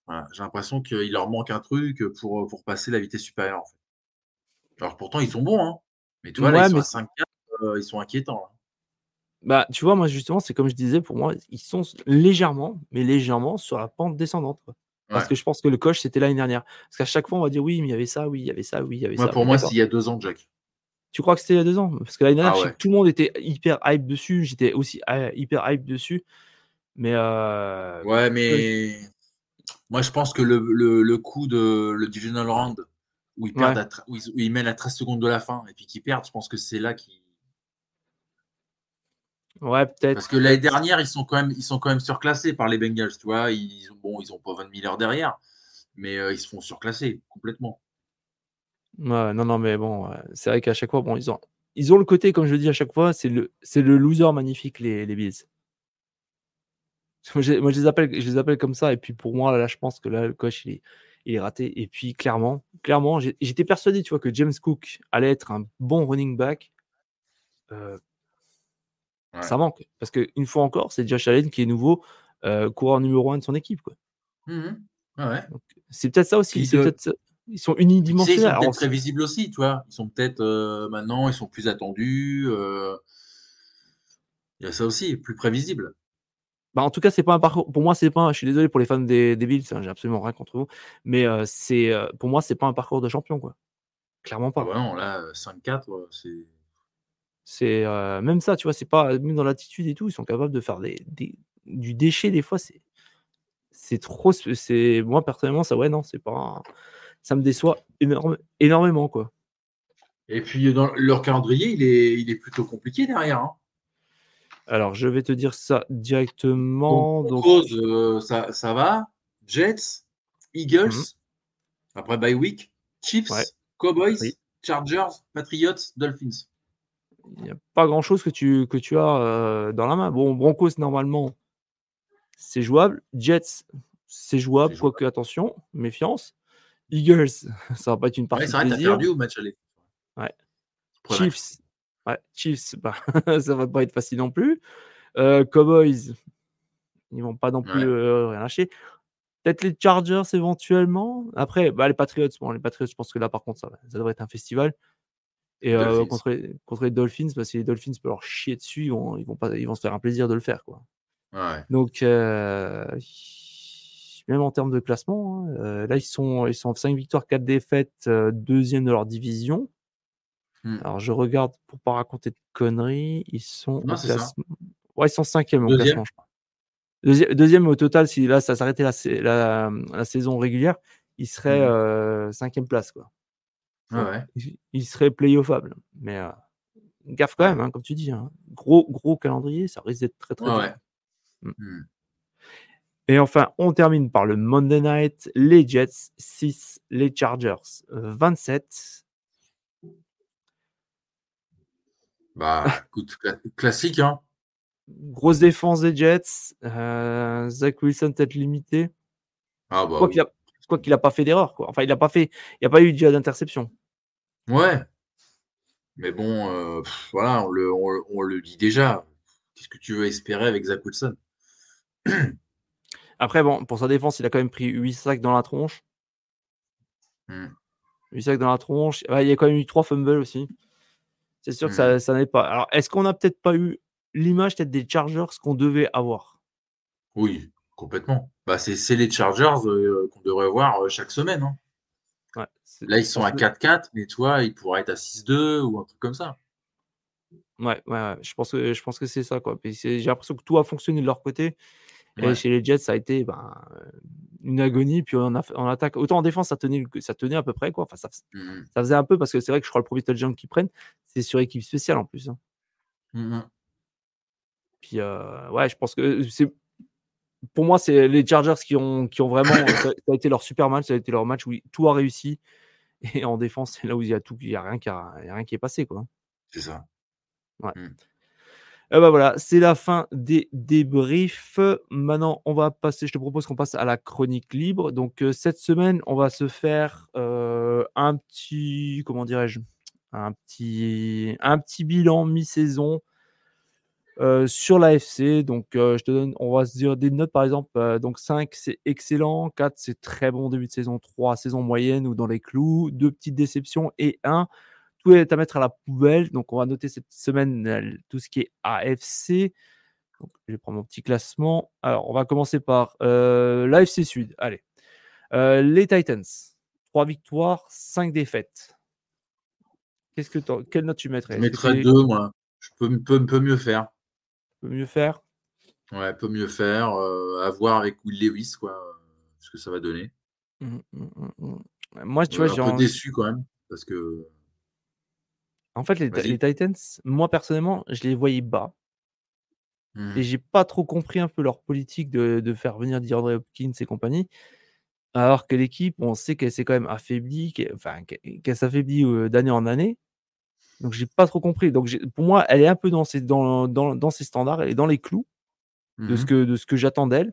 B: voilà, j'ai l'impression qu'il leur manque un truc pour, pour passer la vitesse supérieure. En fait. Alors pourtant, ils sont bons, hein. Mais tu vois, là, ils sont à 5-4, euh, ils sont inquiétants. là.
A: bah, tu vois, moi, justement, c'est comme je disais, pour moi, ils sont légèrement, mais légèrement sur la pente descendante. quoi. Parce que je pense que le coach, c'était l'année dernière. Parce qu'à chaque fois, on va dire oui, mais il y avait ça, oui, il y avait ça, oui, il y avait ça.
B: pour moi, c'est il y a deux ans, Jack.
A: Tu crois que c'était il y a deux ans? Parce que l'année dernière,
B: Ah ouais.
A: tout le monde était hyper hype dessus. J'étais aussi euh, hyper hype dessus. Mais euh,
B: Ouais, mais moi, je pense que le, le, le coup de le divisional round où ils, perdent à où ils, où ils mènent à 13 secondes de la fin et puis qu'ils perdent, je pense que c'est là qui.
A: ouais, peut-être.
B: Parce que l'année dernière, ils sont quand même, ils sont quand même surclassés par les Bengals, tu vois. Ils bon, ils ont pas Von Miller derrière, mais euh, ils se font surclasser complètement.
A: Ouais, non, non, mais bon, ouais, c'est vrai qu'à chaque fois, bon, ils ont, ils ont le côté, comme je le dis à chaque fois, c'est le, c'est le loser magnifique, les, les Bills. Moi, je, moi, je les appelle, je les appelle comme ça. Et puis pour moi, là, je pense que là, le coach, il est, il est raté. Et puis clairement, clairement, j'étais persuadé, tu vois, que James Cook allait être un bon running back. Euh,
B: Ouais.
A: Ça manque. Parce qu'une fois encore, c'est Josh Allen qui est nouveau euh, coureur numéro un de son équipe. Quoi.
B: Ouais.
A: Donc, c'est peut-être ça aussi.
B: De-.
A: Ils sont
B: tu sais, ils
A: unidimensionnels.
B: sont peut-être aussi, tu vois. Ils sont peut-être euh, maintenant, ils sont plus attendus. Il y a ça aussi, plus prévisible.
A: Bah, en tout cas, c'est pas un parcours. Pour moi, c'est pas. un- Je suis désolé pour les fans des, des Bills, hein, j'ai absolument rien contre vous. Mais euh, c'est euh, pour moi, c'est pas un parcours de champion, quoi. Clairement
B: Ah
A: pas.
B: bah non, là, 5-4, ouais, c'est.
A: C'est euh, même ça, tu vois. C'est pas même dans l'attitude et tout. Ils sont capables de faire des, des- du déchet des fois. C'est c'est trop. C'est moi personnellement, ça ouais non, c'est pas. un- Ça me déçoit énorme, énormément, quoi.
B: Et puis dans leur calendrier, il est, il est plutôt compliqué derrière. Hein.
A: Alors, je vais te dire ça directement.
B: Donc, euh, ça, ça va? Jets, Eagles,
A: Mhm.
B: après bye week, Chiefs,
A: Ouais.
B: Cowboys,
A: Oui.
B: Chargers, Patriots, Dolphins.
A: il n'y a pas grand chose que tu, que tu as euh, dans la main. Bon, Broncos, normalement, c'est jouable. Jets, c'est jouable, quoique, attention, méfiance. Eagles, [laughs] ça va pas être une
B: Ouais,
A: partie
B: c'est
A: de
B: vrai, t'as
A: plaisir.
B: perdu au match aller.
A: Ouais. Chiefs, ouais, Chiefs, bah, [laughs] ça va pas être facile non plus. Euh, Cowboys, ils vont pas non plus
B: Ouais.
A: euh, rien lâcher. Peut-être les Chargers éventuellement. Après, bah, les Patriots, bon, les Patriots, je pense que là, par contre, ça, devrait être un festival. Et euh, contre, les, contre les Dolphins, bah, si les Dolphins peuvent leur chier dessus, ils vont, ils vont, pas, ils vont se faire un plaisir de le faire. Quoi.
B: Ouais.
A: Donc, même en termes de classement, hein, là, ils sont, ils sont 5 victoires, 4 défaites, deuxième de leur division.
B: Hmm.
A: Alors, je regarde pour pas raconter de conneries. Ils sont
B: Non,
A: classement. Ouais, ils sont cinquième au classement, je crois. Deuxi- deuxième au total, si là, ça s'arrêtait la, sa- la, la saison régulière, il serait
B: Mhm.
A: euh, cinquième place. Quoi.
B: Ouais,
A: Donc,
B: ouais.
A: il, il serait playoffable. Mais euh, gaffe quand même, hein, comme tu dis. hein. Gros, gros calendrier, ça risque d'être très, très dur.
B: ouais.
A: Mm. Et enfin, on termine par le Monday Night, les Jets 6, les Chargers euh, 27.
B: Bah, écoute, cla- classique, hein.
A: Grosse défense des Jets. euh, Zach Wilson peut-être limité.
B: Ah
A: Je
B: bah
A: crois
B: oui.
A: qu'il a, je crois qu'il a pas fait d'erreur. quoi. Enfin, il n'a pas fait. Il n'y a pas eu d'interception.
B: Ouais. Mais bon, euh, pff, voilà, on le, on, le- on le dit déjà. Qu'est-ce que tu veux espérer avec Zach Wilson? [clears throat]
A: Après, bon, pour sa défense, il a quand même pris 8 sacs dans la tronche.
B: Hmm.
A: 8 sacs dans la tronche. il y a quand même eu trois fumbles aussi. C'est sûr que ça, mmh. ça n'est pas. Alors, est-ce qu'on n'a peut-être pas eu l'image peut-être des Chargers qu'on devait avoir?
B: Oui, complètement. Bah, c'est les Chargers euh, qu'on devrait avoir euh, chaque semaine. Hein. Là, ils sont à 4-4, mais toi, ils pourraient être à 6-2 ou un truc comme ça.
A: Ouais, ouais, Je pense que, je pense que c'est ça. quoi. J'ai l'impression que tout a fonctionné de leur côté. Et chez les Jets, ça a été ben, une agonie. Puis on a, attaque, autant en défense, ça tenait, ça tenait à peu près. Quoi. Enfin, ça, mmh ça faisait un peu parce que c'est vrai que je crois le premier touchdown qu'ils prennent, c'est sur équipe spéciale en plus. Hein. Mmh puis euh, ouais, je pense que c'est. Pour moi, c'est les Chargers qui ont, qui ont vraiment. [coughs] ça, a été leur super match, ça a été leur match où tout a réussi. Et en défense, c'est là où il y a tout, il n'y a, rien qui a, rien qui est passé. quoi.
B: C'est ça.
A: Ouais. Mmh. Eh ben voilà, c'est la fin des débriefs. Maintenant, on va passer, je te propose qu'on passe à la chronique libre. Donc, euh, cette semaine, on va se faire euh, un petit, comment dirais-je, un petit, un petit bilan mi-saison euh, sur l'AFC. Donc, je te donne, on va se dire des notes par exemple. donc, 5, c'est excellent. 4, c'est très bon début de saison. 3, saison moyenne ou dans les clous. 2 petites déceptions. Et 1, est à mettre à la poubelle. Donc, on va noter cette semaine euh, tout ce qui est AFC. Donc, je vais prendre mon petit classement. Alors, on va commencer par euh, l'AFC Sud. Allez. Euh, les Titans. 3 victoires, 5 défaites. Qu'est-ce que quelle note tu mettrais?
B: Je mettrais 2, moi. Je peux, peux, peux, mieux faire.
A: Peut mieux faire?
B: Ouais, peut mieux faire. à voir avec Will Lewis, quoi. Ce que ça va donner. Mmh,
A: mmh, mmh, moi, tu vois,
B: j'ai un peu déçu quand même. Parce que
A: en fait, les, Titans, moi personnellement, je les voyais bas. Et mmh. j'ai pas trop compris un peu leur politique de, faire venir DeAndre Hopkins et compagnie. Alors que l'équipe, on sait qu'elle s'est quand même affaiblie, qu'elle enfin, s'affaiblit d'année en année. Donc j'ai pas trop compris. Donc pour moi, elle est un peu dans ses, dans, dans, ses standards, elle est dans les clous de, ce mmh que, de ce que j'attends d'elle.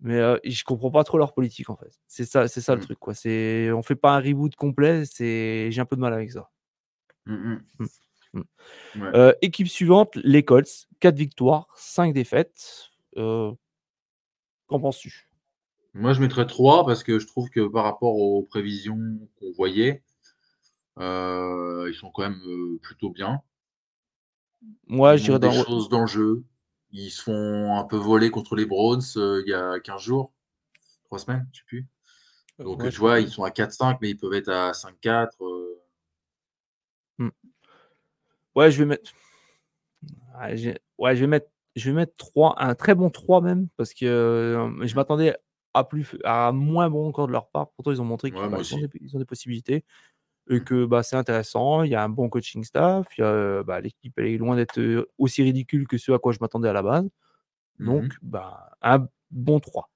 A: Mais je comprends pas trop leur politique en fait. C'est ça, c'est ça le mmh. truc. Quoi. C'est, on fait pas un reboot complet. C'est, j'ai un peu de mal avec ça. Mmh, mmh. Mmh. Euh, équipe suivante, les Colts. 4 victoires, 5 défaites. Euh, qu'en penses-tu?
B: Moi, je mettrais 3 parce que je trouve que par rapport aux prévisions qu'on voyait, euh, ils sont quand même plutôt bien.
A: Moi, je dirais
B: dans des choses dans le jeu. Ils se font un peu voler contre les Browns il y a 15 jours, 3 semaines, je sais plus. Donc, tu vois, ils sont à 4-5, mais ils peuvent être à 5-4.
A: Mmh. Ouais, je vais mettre. Ouais, je vais mettre. Je vais mettre 3, un très bon 3 même, parce que euh, je m'attendais à plus à moins bon encore de leur part. Pourtant, ils ont montré qu'ils bah, ont, des possibilités et mmh. que bah, c'est intéressant. Il y a un bon coaching staff. Bah, l'équipe est loin d'être euh, aussi ridicule que ce à quoi je m'attendais à la base. Donc, mmh bah, un bon 3.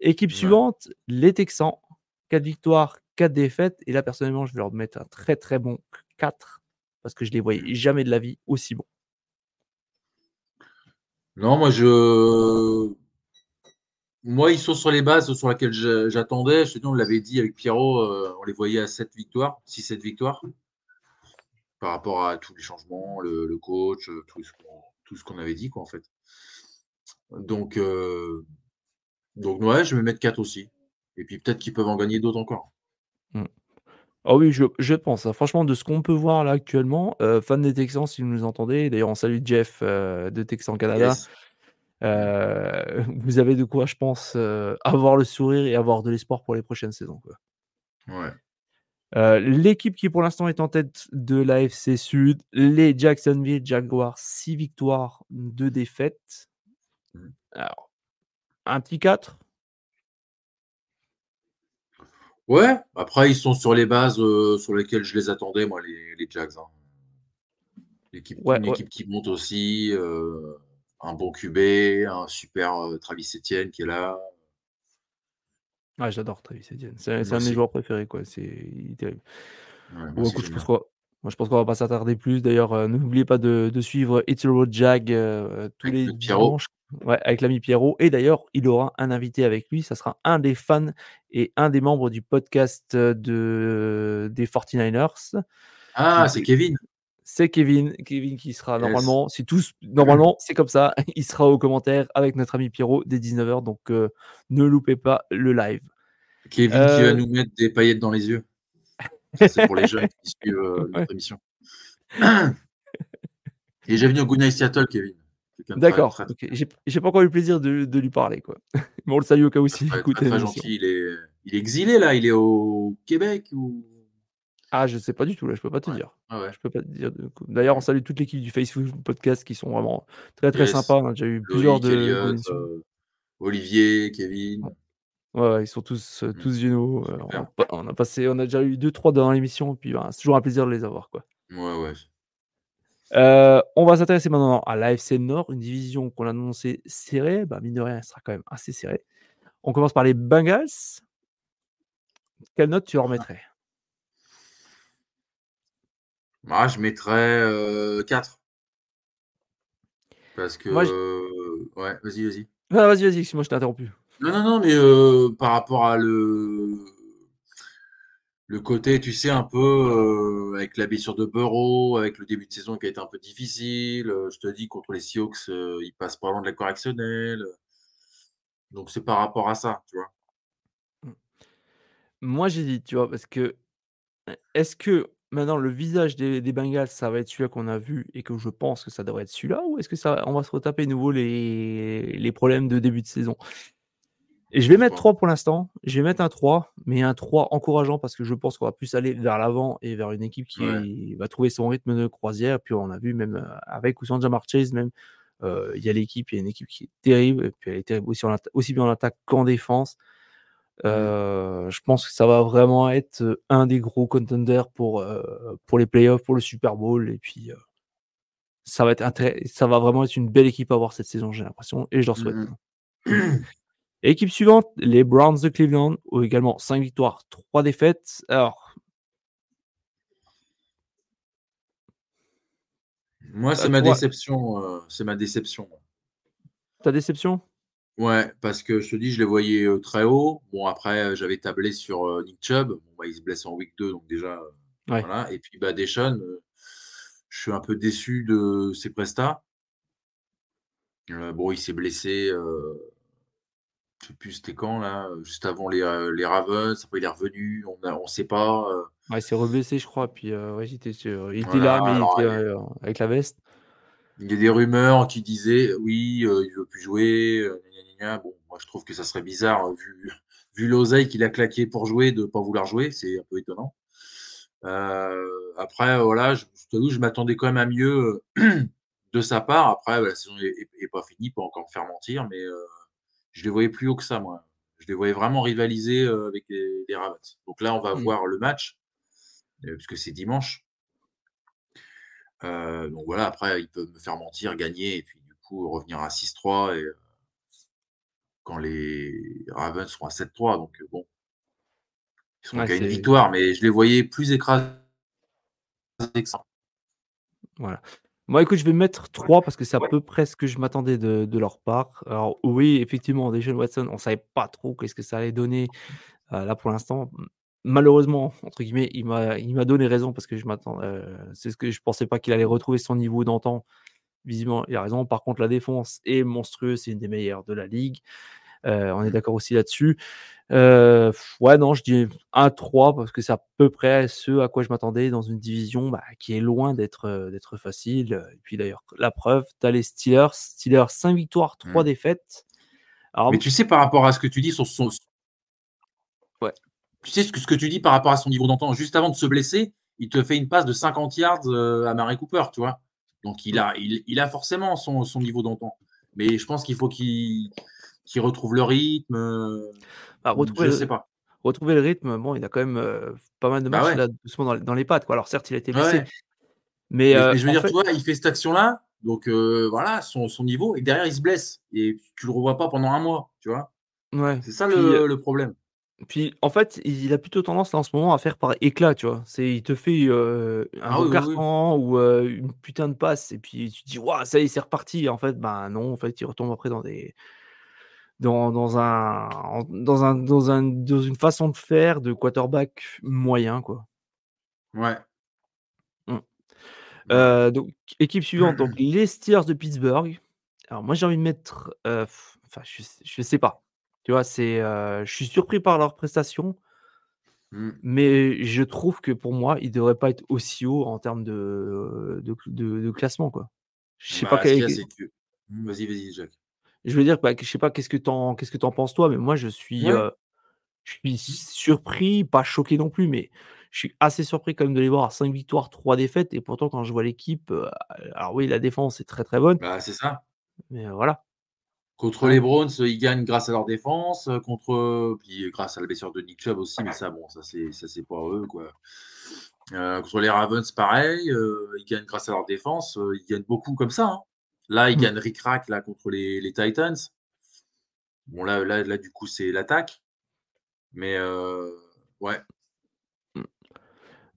A: Équipe suivante, les Texans. 4 victoires, 4 défaites. Et là, personnellement, je vais leur mettre un très très bon 4 parce que je les voyais jamais de la vie aussi bons.
B: Non, moi je. Moi, ils sont sur les bases sur lesquelles j'attendais. Je te dis, on l'avait dit avec Pierrot, euh, on les voyait à 7 victoires, 6-7 victoires. Par rapport à tous les changements, le, coach, euh, tout ce qu'on avait dit, quoi, en fait. Donc, euh, donc ouais, je vais mettre 4 aussi. Et puis peut-être qu'ils peuvent en gagner d'autres encore.
A: Ah oui, je, je pense. Hein. Franchement, de ce qu'on peut voir là actuellement, euh, fan des Texans, si vous nous entendez, d'ailleurs, on salue Jeff euh, de Texan Canada. Euh, vous avez de quoi, je pense, avoir le sourire et avoir de l'espoir pour les prochaines saisons. L'équipe qui pour l'instant est en tête de l'AFC Sud, les Jacksonville Jaguars, 6 victoires, 2 défaites. Mmh. Alors, un petit 4
B: Ouais, après, ils sont sur les bases euh, sur lesquelles je les attendais, moi, les, les Jags. Hein. L'équipe, une équipe qui monte aussi, euh, un bon QB, un super euh, Travis Etienne qui est là.
A: Ah, j'adore Travis Etienne. C'est un de mes joueurs préférés, quoi. C'est terrible. je pense moi, je pense qu'on va pas s'attarder plus. D'ailleurs, n'oubliez pas de, de suivre It's a Road Jag tous les dimanches Ouais, avec l'ami Pierrot. Et d'ailleurs, il aura un invité avec lui. Ça sera un des fans et un des membres du podcast de, des 49ers.
B: Ah, c'est Kevin.
A: C'est Kevin. Kevin qui sera normalement, c'est tous, normalement, c'est comme ça. [laughs] Il sera au commentaire avec notre ami Pierrot dès 19h. Donc, euh, ne loupez pas le live.
B: Kevin qui va euh, nous mettre des paillettes dans les yeux. C'est pour les jeunes qui suivent euh, [laughs]
A: Ouais.
B: notre émission. [clears throat] Et j'ai venu au Good Night Seattle, Kevin.
A: D'accord, OK. J'ai j'ai pas encore eu le plaisir de de lui parler, quoi. [laughs] Mais on le salue au cas
B: très,
A: écoute
B: très, gentil. Il est, il est exilé là, il est au Québec ou?
A: Ah, je sais pas du tout, là, je peux pas te
B: Ouais.
A: dire.
B: Ah ouais.
A: Je peux pas te dire. D'ailleurs, on salue toute l'équipe du Facebook Podcast qui sont vraiment très, très
B: Yes.
A: sympas. On a déjà eu plusieurs de
B: Elliot, euh, Olivier, Kevin.
A: Ouais. Ils sont tous, heu,
B: Mmh.
A: tous géniaux, heu, on a pas on a passé on a déjà eu 2-3 dans l'émission et puis, ben, c'est toujours un plaisir de les avoir, quoi.
B: Ouais, ouais.
A: Heu, on va s'intéresser maintenant à l'AFC Nord, une division qu'on a annoncée serrée. Bah, mine de rien, elle sera quand même assez serrée. On commence par les Bengals. Quelle note tu leur mettrais?
B: Moi, je mettrais euh, 4. Parce que.
A: Moi, je
B: Ouais, vas-y, vas-y.
A: non, vas-y, vas-y, excuse-moi, je t'ai interrompu.
B: Non, non, non, mais euh, par rapport à le. Le côté, tu sais, un peu euh, avec la blessure de Burrow, avec le début de saison qui a été un peu difficile. euh, je te dis, contre les Seahawks, euh, ils passent pas loin de la correctionnelle. Donc, c'est par rapport à ça, tu vois.
A: Moi, j'hésite, tu vois? Parce que, e est-ce que maintenant le visage des Bengals, ça va être celui-là qu'on a vu et que je pense que ça devrait être celui-là? Ou est-ce que ça on va se retaper nouveau les les problèmes de début de saison? Et je vais mettre
B: pas.
A: 3 pour l'instant. Je vais mettre un 3, mais un 3 encourageant parce que je pense qu'on va plus aller vers l'avant et vers une équipe qui
B: Ouais.
A: va trouver son rythme de croisière. Puis on a vu même, heu, avec ou sans Ja'Marr Chase même, heu, il y a l'équipe, il y a une équipe qui est terrible et puis elle est terrible aussi en aussi bien en attaque qu'en défense.
B: Mmh.
A: Heu, je pense que ça va vraiment être, un des gros contenders pour, pour les playoffs, pour le Super Bowl et puis, ça va être ça va vraiment être une belle équipe à voir cette saison, j'ai l'impression et je leur souhaite,
B: Mmh mh. [clears throat]
A: Équipe suivante, les Browns de Cleveland ont également 5 victoires, 3 défaites. Alors
B: Moi, c'est
A: heu,
B: ma
A: toi
B: déception, heu, c'est ma déception.
A: ta déception?
B: Ouais, parce que je te dis, je les voyais, heu, très haut. Bon après, j'avais tablé sur, Nick Chubb. Bon, bah, il se blesse en week 2 donc déjà,
A: Ouais.
B: voilà et puis, bah, Deshaun, je suis un peu déçu de ses prestats. Bon, il s'est blessé, je sais plus c'était quand là, heu, juste avant les, heu, les Ravens. Après il est revenu, on a on sait pas,
A: Ouais, il s'est reblessé, je crois, puis, ouais, j'étais il était
B: voilà,
A: là, mais il était, avec la veste.
B: il y a des rumeurs qui disaient: «Oui, il veut plus jouer, gna gna gna gna». Bon, moi je trouve que ça serait bizarre, heu, vu [laughs] vu l'oseille qu'il a claqué pour jouer, de pas vouloir jouer, c'est un peu étonnant. Après, voilà, je je je m'attendais quand même à mieux, [clears throat] de sa part. Après, la saison est est est pas finie, pas encore me faire mentir, mais, je les voyais plus haut que ça, moi. Je les voyais vraiment rivaliser, avec les les Ravens. Donc là, on va
A: Mmh.
B: voir le match, puisque c'est dimanche. Donc voilà, après, ils peuvent me faire mentir, gagner et puis du coup revenir à 6-3 et heu quand les Ravens seront à 7-3 donc, bon. Ils seront
A: Ouais,
B: qu'à une victoire, mais je les voyais plus écrasés que ça.
A: Voilà. Moi, écoute, je vais mettre 3 parce que c'est à peu près ce que je m'attendais de de leur part. Alors oui, effectivement, Deshaun Watson, on savait pas trop qu'est-ce que ça allait donner. Heu, là, pour l'instant, malheureusement, entre guillemets, il m'a donné raison parce que je m'attends heu, c'est ce que je pensais pas qu'il allait retrouver son niveau d'antan. Visiblement, il a raison. Par contre, la défense est monstrueuse, c'est une des meilleures de la ligue. Heu, on est d'accord aussi là-dessus. Heu, ouais, non, je dis un 3 parce que c'est à peu près ce à quoi je m'attendais dans une division, bah, qui est loin d'être, heu, d'être facile, et puis d'ailleurs, la preuve, tu as les Steelers. Steelers 5 victoires, 3
B: Mmh.
A: défaites. Alors
B: Mais tu sais, par rapport à ce que tu dis sur son
A: Ouais.
B: tu sais ce que ce que tu dis par rapport à son niveau d'antan, juste avant de se blesser, il te fait une passe de 50 yards, à Amari Cooper, tu vois? Donc il
A: Mmh.
B: a il il a forcément son son niveau d'antan. Mais je pense qu'il faut qu'il qu'il retrouve le rythme,
A: Bah, retrouver
B: je sais
A: le
B: pas.
A: retrouver le rythme, bon, il a quand même, heu, pas mal de
B: Bah
A: matchs
B: ouais.
A: là, doucement dans les dans les pattes, quoi. Alors certes, il a été blessé,
B: ouais.
A: mais
B: mais je veux dire, tu vois, il fait cette action-là, donc heu, voilà, son son niveau et derrière il se blesse et tu le revois pas pendant un mois, tu vois?
A: ouais,
B: C'est ça
A: puis,
B: le le problème.
A: Puis en fait, il a plutôt tendance là en ce moment à faire par éclat, tu vois? C'est il te fait, un
B: Ah oui, oui.
A: carton ou, une putain de passe et puis tu te dis: «Waouh, ça y est, c'est reparti» et en fait, ben non, en fait, il retombe après dans des dans dans un dans un dans un dans une façon de faire de quarterback moyen, quoi.
B: Ouais.
A: Mmh. Heu, donc équipe suivante, donc [clears throat] les Steelers de Pittsburgh. Alors moi, j'ai envie de mettre, heu, enfin je je sais pas. Tu vois? C'est, heu, je suis surpris par leurs prestations.
B: Mmh.
A: Mais je trouve que pour moi, il devrait pas être aussi haut en termes de de de de classement, quoi. Je sais pas
B: Bah,
A: quel est
B: vas-y, vas-y, Jacques.
A: Je veux dire, bah, je sais pas qu'est-ce que tu en qu'est-ce que tu en penses toi? Mais moi je suis,
B: Ouais.
A: je suis surpris, pas choqué non plus, mais je suis assez surpris quand même de les voir à 5 victoires, 3 défaites et pourtant quand je vois l'équipe, alors oui, la défense est très, très bonne,
B: Bah, c'est ça.
A: mais voilà.
B: Contre les? Browns, ils gagnent grâce à leur défense, contre puis grâce à la blessure de Nick Chubb aussi, mais ça, bon, ça c'est ça c'est pas eux, quoi. Contre les Ravens, pareil, ils gagnent grâce à leur défense, ils gagnent beaucoup comme ça, hein. Là, ils
A: Mmh.
B: gagnent ric-rac, là, contre les les Titans. Bon là là là, du coup, c'est l'attaque, mais heu, ouais.
A: Mmh.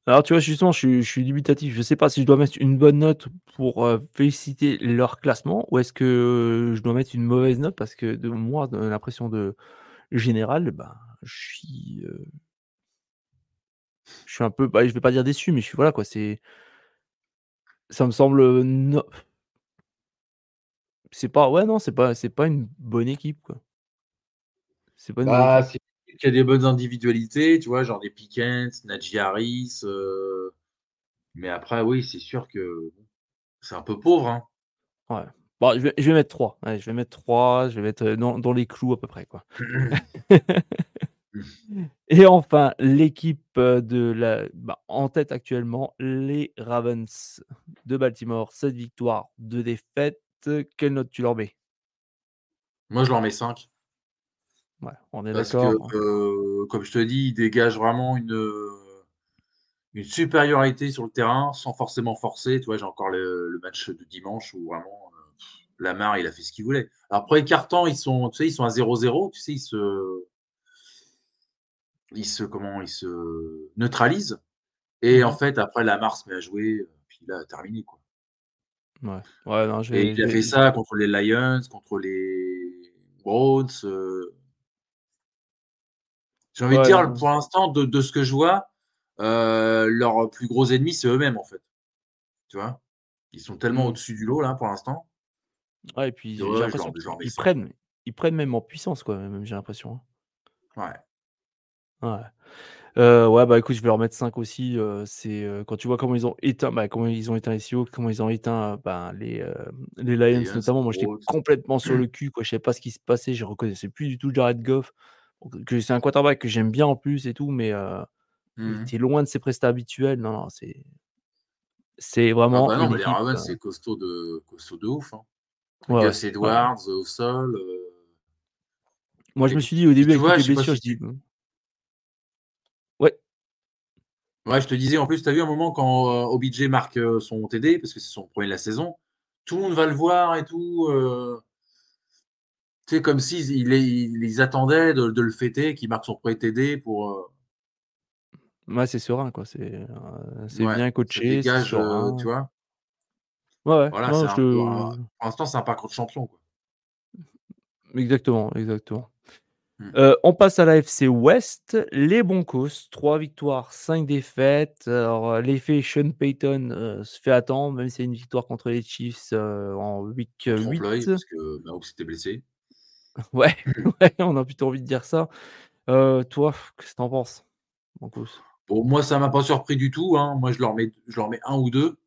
A: Alors tu vois, justement, je suis je suis dubitatif. Je sais pas si je dois mettre une bonne note pour, heu, féliciter leur classement ou est-ce que je dois mettre une mauvaise note parce que de moi, de l'impression de générale, ben, je suis, heu je suis un peu, bah, je vais pas dire déçu, mais je suis voilà quoi, c'est ça me semble, no c'est pas ouais, non, c'est pas c'est pas une bonne équipe, quoi. C'est pas une bonne
B: Bah,
A: équipe.
B: c'est qu'il y a des bonnes individualités, tu vois? Genre des Pickens, Najee Harris, heu, mais après, oui, c'est sûr que c'est un peu pauvre, hein.
A: Ouais. Bon, je vais je vais mettre 3. Allez, je vais mettre 3, je vais mettre, heu, dans dans les clous à peu près, quoi. [laughs] Et enfin, l'équipe, heu, de la bah, en tête actuellement, les Ravens de Baltimore, 7 victoires, 2 défaites. Quelle note tu leur mets?
B: Moi, je leur mets 5
A: Ouais, on est
B: parce que,
A: d'accord, hein.
B: comme je te dis, ils dégagent vraiment une, heu, une supériorité sur le terrain sans forcément forcer. Tu vois? J'ai encore le le match de dimanche où vraiment, heu, Lamar, il a fait ce qu'il voulait. Alors, premier quart-temps, ils sont tu sais, ils sont à 0-0, tu sais, ils se ils se comment? Ils se neutralisent et en
A: Mmh
B: fait, après, Lamar se met à jouer, puis là, terminé, quoi.
A: Ouais. Ouais, non, je
B: Et
A: vais
B: il a fait ça contre les Lions, contre les Browns, heu J'ai envie de
A: ouais,
B: dire,
A: non,
B: pour l'instant, de de ce que je vois, heu, leurs plus gros ennemis, c'est eux-mêmes, en fait. Tu vois? Ils sont tellement
A: mmh.
B: au-dessus du lot, là, pour l'instant,
A: Ouais et puis j'ai
B: ouais, leur
A: l'impression
B: leur
A: qu'ils ils
B: 5.
A: prennent ils prennent même en puissance, quoi, même, j'ai l'impression, hein.
B: Ouais.
A: Ouais. Heu, ouais, bah, écoute, je vais leur mettre 5 aussi, heu, c'est, heu, quand tu vois comment ils ont éteint, bah, comment ils ont éteint les Seahawks, comment ils ont éteint, ben, les, les Lions notamment. Moi, j'étais complètement sur le [clears throat] cul, quoi. Je savais pas ce qui se passait, je reconnaissais plus du tout Jared Goff, que c'est un quarterback que j'aime bien en plus et tout, mais heu, il
B: Mmh
A: était loin de ses prestats habituels. Non, non, c'est c'est
B: Ah
A: vraiment
B: bah, non, mais les Ravens, c'est costaud de costaud de ouf, hein.
A: ouais,
B: Gus
A: ouais.
B: Edwards, au sol,
A: Moi, je me suis dit au début avec les blessures, je dis:
B: tu
A: «Mmh» ouais,
B: ouais, je te disais, en plus, tu as vu un moment quand, heu, OBJ marque, heu, son TD, parce que c'est son 1er de la saison, tout le monde va le voir et tout, Tu sais, comme s'ils ils ils ils attendaient de de le fêter, qu'il marque son 1er TD pour,
A: ouais, c'est serein, quoi, c'est, c'est
B: ouais,
A: bien coaché, c'est
B: dégage, tu vois?
A: Ouais, ouais,
B: Voilà, c'est
A: non, je
B: un pour l'instant, c'est un parcours de champion, quoi.
A: exactement, exactement.
B: Mmh.
A: Heu, on passe à la FC West, les Broncos, 3 victoires, 5 défaites. Alors, heu, l'effet Sean Payton, heu, se fait attendre, même si c'est une victoire contre les Chiefs, en week
B: En
A: 8.
B: trompe-l'œil parce que Mahomes s'était blessé. [laughs]
A: Ouais, [laughs] ouais, on a plutôt envie de dire ça. Toi, qu'est-ce que tu en penses? Broncos?
B: Bon, moi, ça m'a pas surpris du tout, hein. Moi, je leur mets je leur mets 1 ou 2.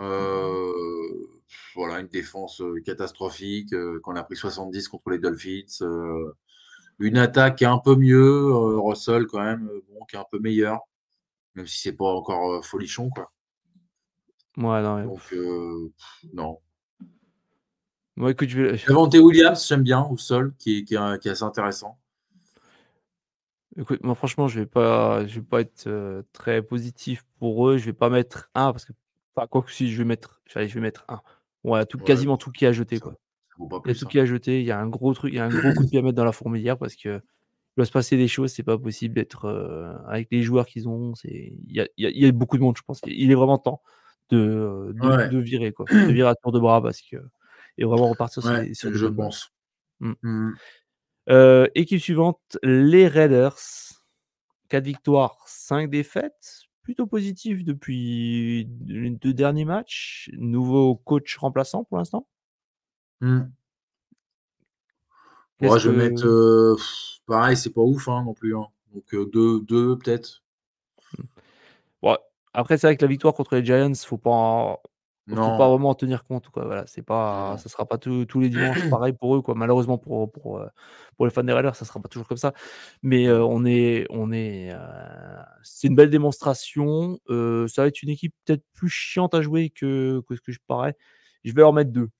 B: Heu, voilà, une défense, catastrophique, qu'on a pris 70 contre les Dolphins, une attaque qui est un peu mieux, heu, Russell quand même, heu, bon, qui est un peu meilleur, même si c'est pas encore, heu, folichon, quoi.
A: Ouais, non,
B: Donc non.
A: moi, écoute, je vais
B: Williams, j'aime bien au sol, qui est qui est qui est assez intéressant.
A: écoute, moi, franchement, je vais pas je vais pas être, très positif pour eux. Je vais pas mettre un parce que enfin, quoique si, je vais mettre allez, je vais mettre un. Ouais, tout
B: Ouais,
A: quasiment tout qui jeter,
B: ça
A: quoi.
B: Ça
A: Il y a tout
B: hein.
A: qui à jeter, il y a un gros truc il y a un gros coup de pied à mettre dans la fourmilière parce que il doit se passer des choses, c'est pas possible d'être, heu, avec les joueurs qu'ils ont, c'est il y a il y a il y a beaucoup de monde, je pense. Il est vraiment temps de, heu, de
B: Ouais,
A: de virer, quoi. De virer à tour de bras parce que et vraiment repartir sur
B: ouais,
A: des sur
B: je pense.
A: Mmh.
B: Mmh
A: Heu, équipe suivante, les Raiders. 4 victoires, 5 défaites, plutôt positif depuis les 2 derniers matchs. Nouveau coach remplaçant pour l'instant.
B: Mmh. Ouais, je vais mettre, heu, pareil, c'est pas ouf, hein, non plus, hein. Donc 2 peut-être.
A: Ouais. Après, c'est vrai que la victoire contre les Giants, faut pas faut pas vraiment en tenir compte, quoi. Voilà, c'est pas
B: Non.
A: ça sera pas tous tous les dimanches [clears throat] pareil pour eux, quoi. Malheureusement pour pour, heu, pour les fans des Raiders, ça sera pas toujours comme ça. Mais,
B: Mmh.
A: on est on est, c'est une belle démonstration. Ça va être une équipe peut-être plus chiante à jouer que que ce que je parais. Je vais leur mettre 2.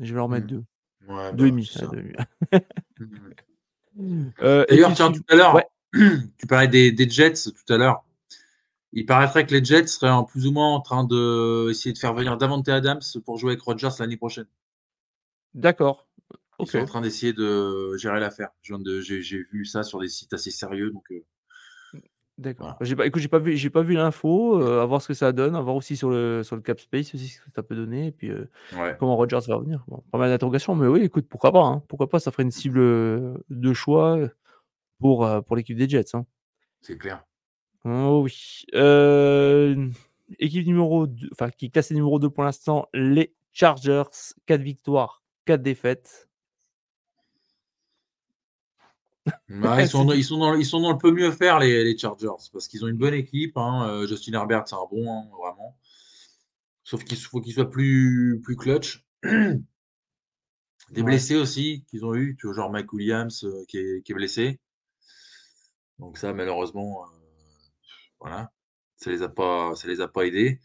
A: Je vais leur mettre
B: Mmh.
A: 2.
B: Ouais,
A: deux et
B: bah,
A: demi,
B: ça.
A: 2 et demi. [laughs]
B: Mmh mh.
A: Heu,
B: D'ailleurs, tiens, tout à
A: ouais.
B: l'heure, [clears throat] tu parlais des des Jets tout à l'heure. Il paraîtrait que les Jets seraient en plus ou moins en train d'essayer de faire venir Davante Adams pour jouer avec Rodgers l'année prochaine.
A: D'accord.
B: Ils sont en train d'essayer de gérer l'affaire. De j'ai vu ça sur des sites assez sérieux donc heu
A: Mmh. D'accord.
B: voilà.
A: J'ai pas écoute, j'ai pas vu j'ai pas vu l'info, heu, à voir ce que ça donne, à voir aussi sur le sur le cap space aussi ce que ça peut donner et puis,
B: Ouais.
A: comment Rodgers va revenir. Bon, pas mal d'interrogations, mais oui, écoute, pourquoi pas, hein? Pourquoi pas? Ça ferait une cible, heu, de choix, heu, pour, heu, pour l'équipe des Jets, hein.
B: C'est clair.
A: Oh oui. Équipe numéro 2 enfin qui est classée numéro 2 pour l'instant, les Chargers, 4 victoires, 4 défaites.
B: Bah, ils sont dans
A: du
B: ils sont dans ils sont dans le peut mieux faire les les Chargers parce qu'ils ont une bonne équipe, hein, heu, Justin Herbert, c'est un bon, hein, vraiment. Sauf qu'il faut qu'il soit plus plus clutch. Des
A: Ouais.
B: blessés aussi qu'ils ont eu, tu vois? Genre Mike Williams, heu, qui est qui est blessé. Donc ça malheureusement, heu, voilà, ça les a pas ça les a pas aidés.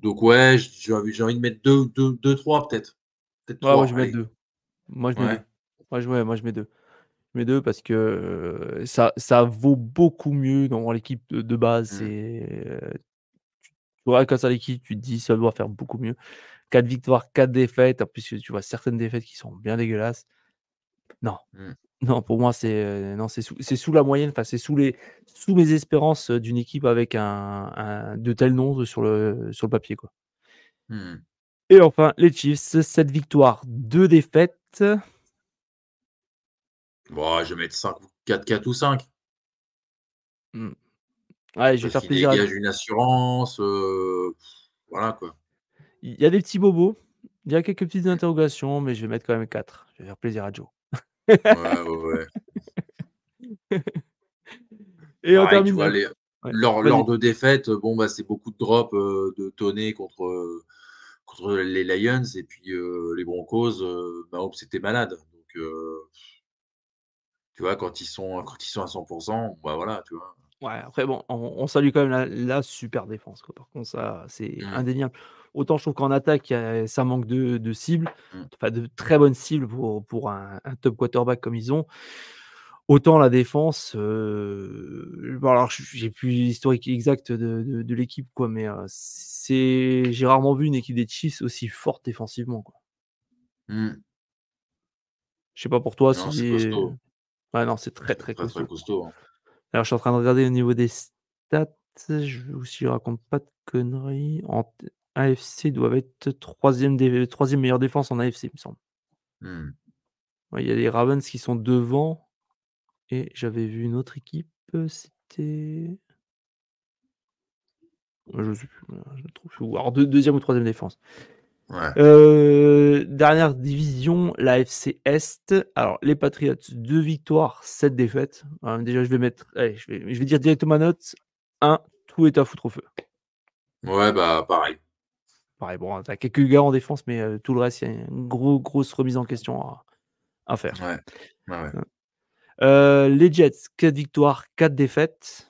B: Donc ouais, j'ai envie de mettre 2-2-2-3 peut-être. Peut-être
A: Ouais, moi je
B: 3,
A: vais mettre
B: allez.
A: 2. Moi je mets
B: Ouais.
A: 2. Moi je moi je mets 2. Mets 2 parce que, ça ça vaut beaucoup mieux dans l'équipe de de base.
B: Mmh.
A: Tu regardes comme ça l'équipe, tu te dis: «Ça doit faire beaucoup mieux». 4 victoires, 4 défaites, en plus, tu vois certaines défaites qui sont bien dégueulasses. Non,
B: Mmh.
A: non, pour moi, c'est, non, c'est sous sous la moyenne, enfin, c'est sous les sous mes espérances, d'une équipe avec un un de tels noms sur le sur le papier, quoi.
B: Mmh mh.
A: Et enfin, les Chiefs, 7 victoires, 2 défaites.
B: Bah, je vais mettre 5 ou 4-4 ou 5.
A: Mmh. Ouais, je vais faire
B: qu'ils
A: plaisir à
B: dégagent une assurance, heu, voilà quoi.
A: Il y a des petits bobos, il y a quelques petites interrogations, mais je vais mettre quand même 4. Je vais faire plaisir à Joe.
B: Ouais, ouais, ouais. [laughs]
A: Et on
B: Pareil, tu
A: termine
B: vois les
A: ouais, vas-y.
B: 2 défaites, bon, bah, c'est beaucoup de drops, de Toney contre, contre les Lions et puis, les Broncos, heu, Mahomes était malade donc tu vois, quand ils sont quand ils sont à 100% bah, voilà, tu vois?
A: Ouais, après bon, on on salue quand même la la super défense, quoi. Par contre, ça, c'est
B: Mmh.
A: indéniable. Autant je trouve qu'en attaque, a ça manque de de cibles,
B: Mmh.
A: enfin de très bonnes cibles pour pour un un top quarterback comme ils ont. Autant la défense, heu, bon alors j'ai plus l'historique exact de de de l'équipe, quoi, mais heu, c'est j'ai rarement vu une équipe des Chiefs aussi forte défensivement, quoi.
B: Mmh.
A: Je sais pas pour toi
B: Non, c'est
A: si. Ouais, non, c'est très, très costaud.
B: hein.
A: Alors, je suis en train de regarder au niveau des stats, je si je raconte pas de conneries, en AFC, doivent être 3e dé 3e meilleure défense en AFC, il me semble. Ouais, il y a les Ravens qui sont devant et j'avais vu une autre équipe, c'était je sais plus, je trouve. Alors deux 2e ou 3e défense.
B: Ouais.
A: Heu, dernière division, l'AFC Est. Alors les Patriots, 2 victoires, 7 défaites. Hein, déjà, je vais mettre allez, je vais je vais dire directement ma note, 1, tout est à foutre au feu.
B: Ouais, bah, pareil.
A: Pareil, bon, tu as quelques gars en défense, mais heu, tout le reste, il y a une gros grosse remise en question à à faire.
B: Ouais. Ouais, ouais.
A: Heu, les Jets, 4 victoires, 4 défaites.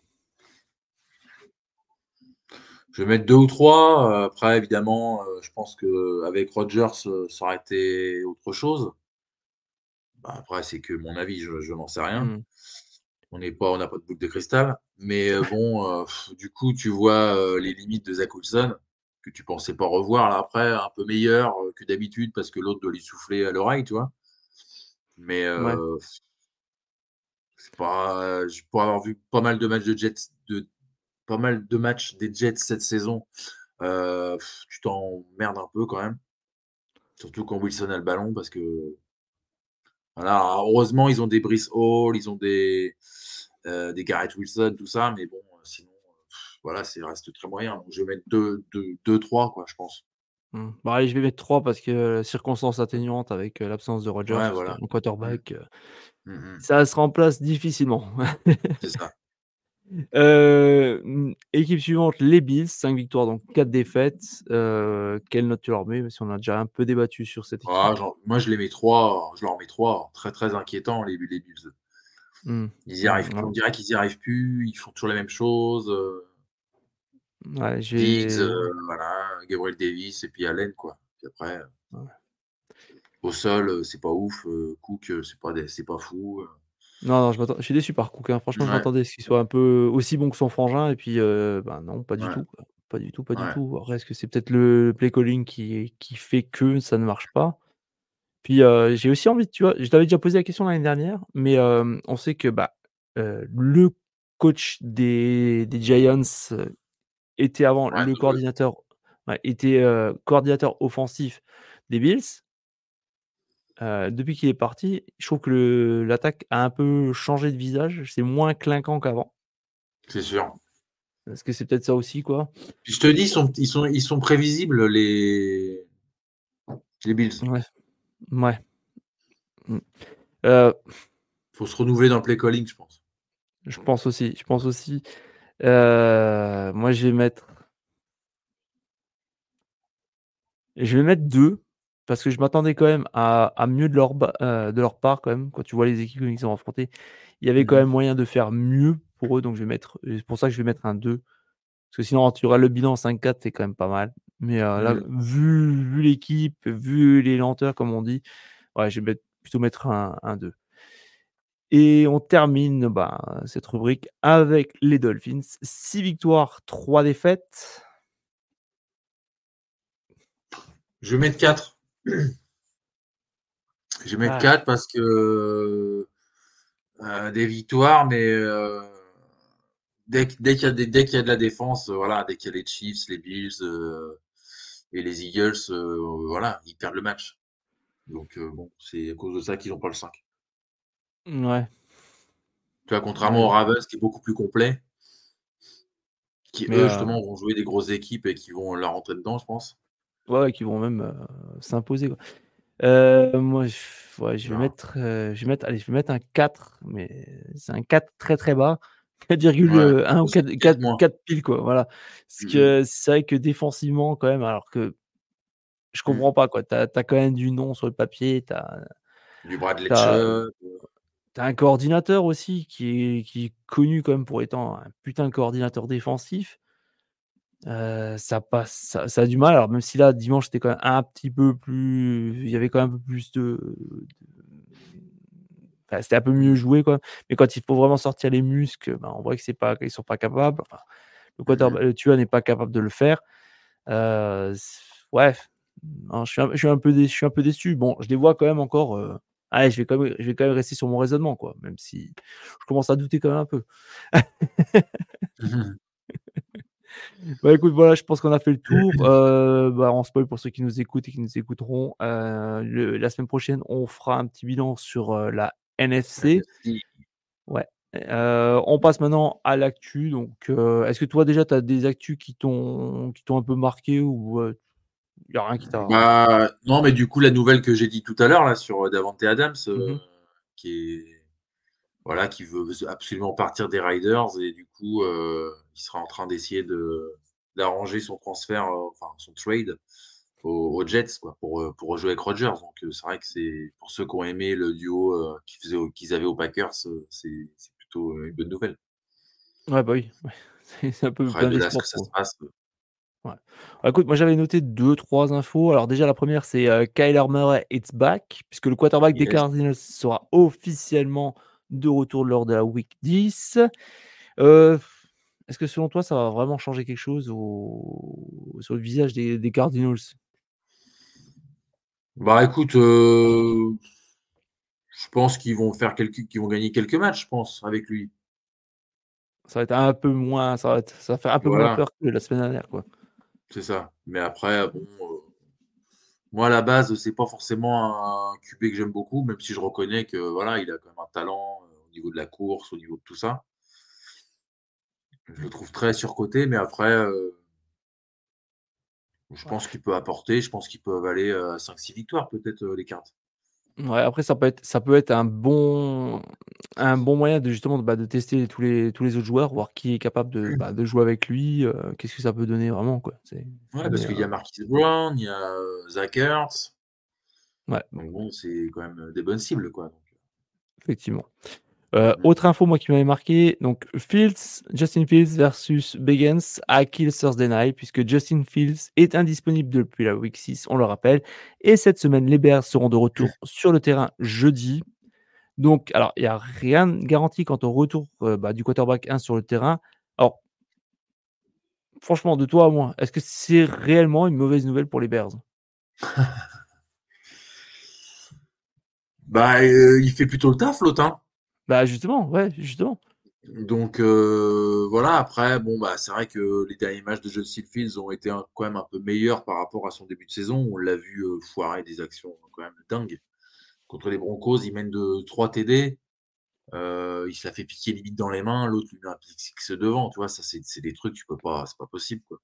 B: Je vais mettre 2 ou 3, heu, après évidemment, heu, je pense qu'avec Rodgers, heu, ça aurait été autre chose. Bah, après, c'est que mon avis, je je n'en sais rien.
A: Mmh.
B: On n'est pas on n'a pas de boule de cristal, mais [laughs] bon, du coup, tu vois, les limites de Zach Wilson, que tu pensais pas revoir là après, un peu meilleur, que d'habitude parce que l'autre doit lui souffler à l'oreille, tu vois? Mais
A: Ouais.
B: c'est pas j pour avoir vu pas mal de matchs de Jets pas mal de matchs des Jets cette saison, heu, tu t'emmerdes un peu quand même. Surtout quand Wilson a le ballon parce que voilà, heureusement, ils ont des Breece Hall, ils ont des, heu, des Garrett Wilson, tout ça, mais bon, sinon, heu, voilà, c'est reste très moyen. Donc je vais mettre 2-2-2-3 quoi, je pense.
A: Mmh. Bah, allez, je vais mettre 3 parce que circonstances atténuantes avec, heu, l'absence de Rodgers,
B: Ouais, voilà.
A: qu'un
B: Mmh.
A: quarterback, heu,
B: Mmh mh.
A: ça se remplace difficilement.
B: C'est ça.
A: Heu, mmh, équipe suivante, les Bills, 5 victoires donc 4 défaites. Heu, quelle note tu leur mets? Même si on a déjà un peu débattu sur cette
B: Ah
A: équipe.
B: genre moi je les mets 3, je leur mets 3. Très, très inquiétant les les Bills.
A: Mmh.
B: Ils y arrivent
A: ouais.
B: on dirait qu'ils y arrivent plus, ils font toujours les mêmes choses, heu
A: Ouais, j'ai
B: voilà, Gabriel Davis et puis Allen quoi. Puis après,
A: Ouais.
B: au sol, c'est pas ouf, Cook, c'est pas des pas fou,
A: Non, non, je je suis déçu par Cook, hein. Franchement, je
B: Mouais.
A: m'attendais à ce qu'il soit un peu aussi bon que son frangin et puis, heu, bah, non, pas du
B: Ouais.
A: tout, quoi. Pas du tout, pas du
B: Ouais.
A: tout. Après, est-ce que c'est peut-être le play calling qui qui fait que ça ne marche pas? Puis, heu, j'ai aussi envie, tu vois, je t'avais déjà posé la question l'année dernière, mais, on sait que, bah, heu, le coach des des Giants, était avant
B: Ouais,
A: le coordinateur ouais, était, coordinateur offensif des Bills. Depuis qu'il est parti, je trouve que l'attaque a un peu changé de visage. C'est moins clinquant qu'avant.
B: C'est sûr.
A: Est-ce que c'est peut-être ça aussi, quoi?
B: Puis je te dis, ils sont ils sont ils sont prévisibles les les Bills.
A: Ouais. Mouais. Mmh. Heu
B: Faut se renouveler dans le play calling, je pense.
A: Je pense aussi, je pense aussi. Moi, je vais mettre je vais mettre 2 parce que je m'attendais quand même à à mieux de leur ba heu, de leur part quand même. Quand tu vois les équipes qu'ils ont affrontées, il y avait
B: Mmh
A: quand même
B: mh.
A: moyen de faire mieux pour eux, donc je vais mettre et c'est pour ça que je vais mettre un 2. Parce que sinon, tu auras le bilan 5-4, c'est quand même pas mal. Mais, heu, là,
B: Mmh.
A: vu vu l'équipe, vu les lenteurs, comme on dit, ouais, je vais mettre plutôt mettre un un 2. Et on termine, bah, cette rubrique avec les Dolphins. 6 victoires, 3 défaites.
B: Je vais mettre 4. Je vais mettre
A: Ah.
B: 4 parce que, heu, des victoires, mais, heu, dès qu'il y a des dès qu'il y a de la défense, heu, voilà, dès qu'il y a les Chiefs, les Bills, et les Eagles, voilà, ils perdent le match. Donc, bon, c'est à cause de ça qu'ils ont pas le 5.
A: Mouais.
B: Tu vois, contrairement aux
A: Ouais.
B: Ravens qui est beaucoup plus complet qui
A: Mais,
B: eux, justement, vont jouer des grosses équipes et qui vont leur rentrer dedans, je pense.
A: Ouais, ouais, qui vont même, heu, s'imposer, quoi. Heu, moi, ouais, je vais
B: Non.
A: mettre, heu, je vais mettre, allez, je vais mettre un 4, mais c'est un 4 très, très bas. 4 [laughs] virgule,
B: Ouais,
A: heu, 1 ou
B: aussi,
A: 4
B: 4
A: 4
B: mois.
A: 4 piles, quoi, voilà. Parce
B: Mmh mh.
A: que c'est vrai que défensivement, quand même, alors que je
B: Mmh.
A: comprends pas, quoi. Tu as quand même du nom sur le papier, tu as
B: Du Bradley Chubb,
A: as un coordinateur aussi qui est qui est connu quand même pour étant un putain de coordinateur défensif. Heu, ça passe ça ça a du mal. Alors même si là, dimanche, c'était quand même un petit peu plus il y avait quand même un peu plus de enfin, c'était un peu mieux joué, quoi. Mais quand il faut vraiment sortir les muscles, ben, on voit que c'est pas qu'ils sont pas capables. Enfin, le
B: Mmh
A: heu, Tua n'est pas capable de le faire. Heu, c ouais, non, je suis un je suis un peu déçu je suis un peu déçu. Bon, je les vois quand même encore, heu, allez, je vais quand même je vais quand même rester sur mon raisonnement, quoi, même si je commence à douter quand même un peu.
B: Mmh mh. [laughs]
A: Bah, écoute, voilà, je pense qu'on a fait le tour. Heu, bah, en spoil pour ceux qui nous écoutent et qui nous écouteront, le la semaine prochaine, on fera un petit bilan sur, heu, la NFC. Ouais, heu, on passe maintenant à l'actu. Donc, est-ce que toi, déjà, tu as des actus qui t'ont qui t'ont un peu marqué ou, il y a rien qui t'a
B: Bah, non, mais du coup, la nouvelle que j'ai dit tout à l'heure, là, sur, Davante Adams,
A: Mmh
B: qui est voilà, qui veut absolument partir des Raiders et du coup, heu, il sera en train d'essayer de d'arranger son transfert, heu, enfin, son trade aux aux Jets, quoi, pour, heu, pour rejouer avec Rodgers. Donc, heu, c'est vrai que c'est pour ceux qui ont aimé le duo, heu, qu'ils faisaient qu'ils avaient aux Packers, heu, c'est c'est plutôt, une bonne nouvelle.
A: Ouais, bah, oui, ouais, [laughs] c'est un peu
B: Après
A: plein
B: de là que ça se passe,
A: Ouais. Bah, écoute, moi, j'avais noté 2-3 infos. Alors déjà, la 1re, c'est, Kyler Murray is back puisque le quarterback des
B: Yes.
A: Cardinals sera officiellement de retour lors de la week 10. Heu, est-ce que selon toi, ça va vraiment changer quelque chose au sur le visage des des Cardinals?
B: Bah, écoute, heu je pense qu'ils vont faire quelques qu'ils vont gagner quelques matchs, je pense, avec lui.
A: Ça va être un peu moins ça va être ça va faire un peu moins peur que la semaine dernière, quoi.
B: C'est ça. Mais après, bon, heu, moi, à la base, c'est pas forcément un QB que j'aime beaucoup, même si je reconnais que, voilà, il a quand même un talent, heu, au niveau de la course, au niveau de tout ça. Je le trouve très surcoté, mais après, heu Je pense qu'il peut apporter, je pense qu'ils peuvent aller à 5-6 victoires peut-être les cartes.
A: Ouais, après ça peut être ça peut être un bon un bon moyen de justement, bah, de tester tous les tous les autres joueurs, voir qui est capable de, bah, de jouer avec lui, heu, qu'est-ce que ça peut donner vraiment quoi,
B: Ouais, parce qu'il y a Marquise Brown, il y a, heu, Zach Ertz.
A: Ouais.
B: Donc bon, c'est quand même, des bonnes cibles, quoi,
A: Effectivement. Heu,
B: Mmh mh.
A: autre info moi qui m'avait marqué, donc Fields, Justin Fields versus Bagans à Kill Thursday Night puisque Justin Fields est indisponible depuis la week 6, on le rappelle et cette semaine, les Bears seront de retour sur le terrain jeudi. Donc alors, il y a rien de garanti quant au retour, heu, bah, du quarterback 1 sur le terrain. Alors franchement, de toi à moi, est-ce que c'est réellement une mauvaise nouvelle pour les Bears? [laughs]
B: Bah, heu, il fait plutôt le taf l'autre, hein.
A: Bah, justement, ouais, justement.
B: Donc voilà, après bon, bah, c'est vrai que les derniers matchs de Justin Fields ont été un quand même un peu meilleurs par rapport à son début de saison. On l'a vu, foirer des actions quand même dingues. Contre les Broncos, il mène de 3 TD, il se la fait piquer limite dans les mains, l'autre lui met un six devant, tu vois? Ça, c'est des trucs, tu peux pas c'est pas possible, quoi.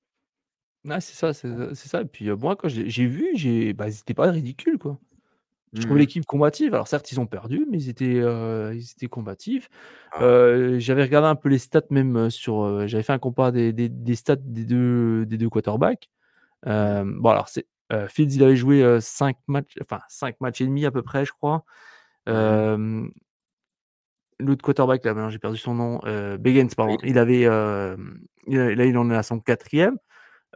A: Ouais, c'est ça, c'est ça et puis, moi quand j'ai vu, j'ai bah, ils étaient pas ridicules, quoi. Je
B: Mmh
A: trouve
B: mh.
A: l'équipe combative. Alors certes, ils ont perdu, mais ils étaient, heu, ils étaient combatifs.
B: Ah.
A: Heu, j'avais regardé un peu les stats même sur, heu, j'avais fait un compas des des des stats des 2 des 2 quarterbacks.
B: Mmh.
A: Bon alors c'est, Fields, il avait joué, heu, 5 matchs, enfin 5 matchs et demi à peu près, je crois.
B: Mmh
A: l'autre quarterback là, j'ai perdu son nom, Bagans pardon, il avait, il là, il en est à son 4e.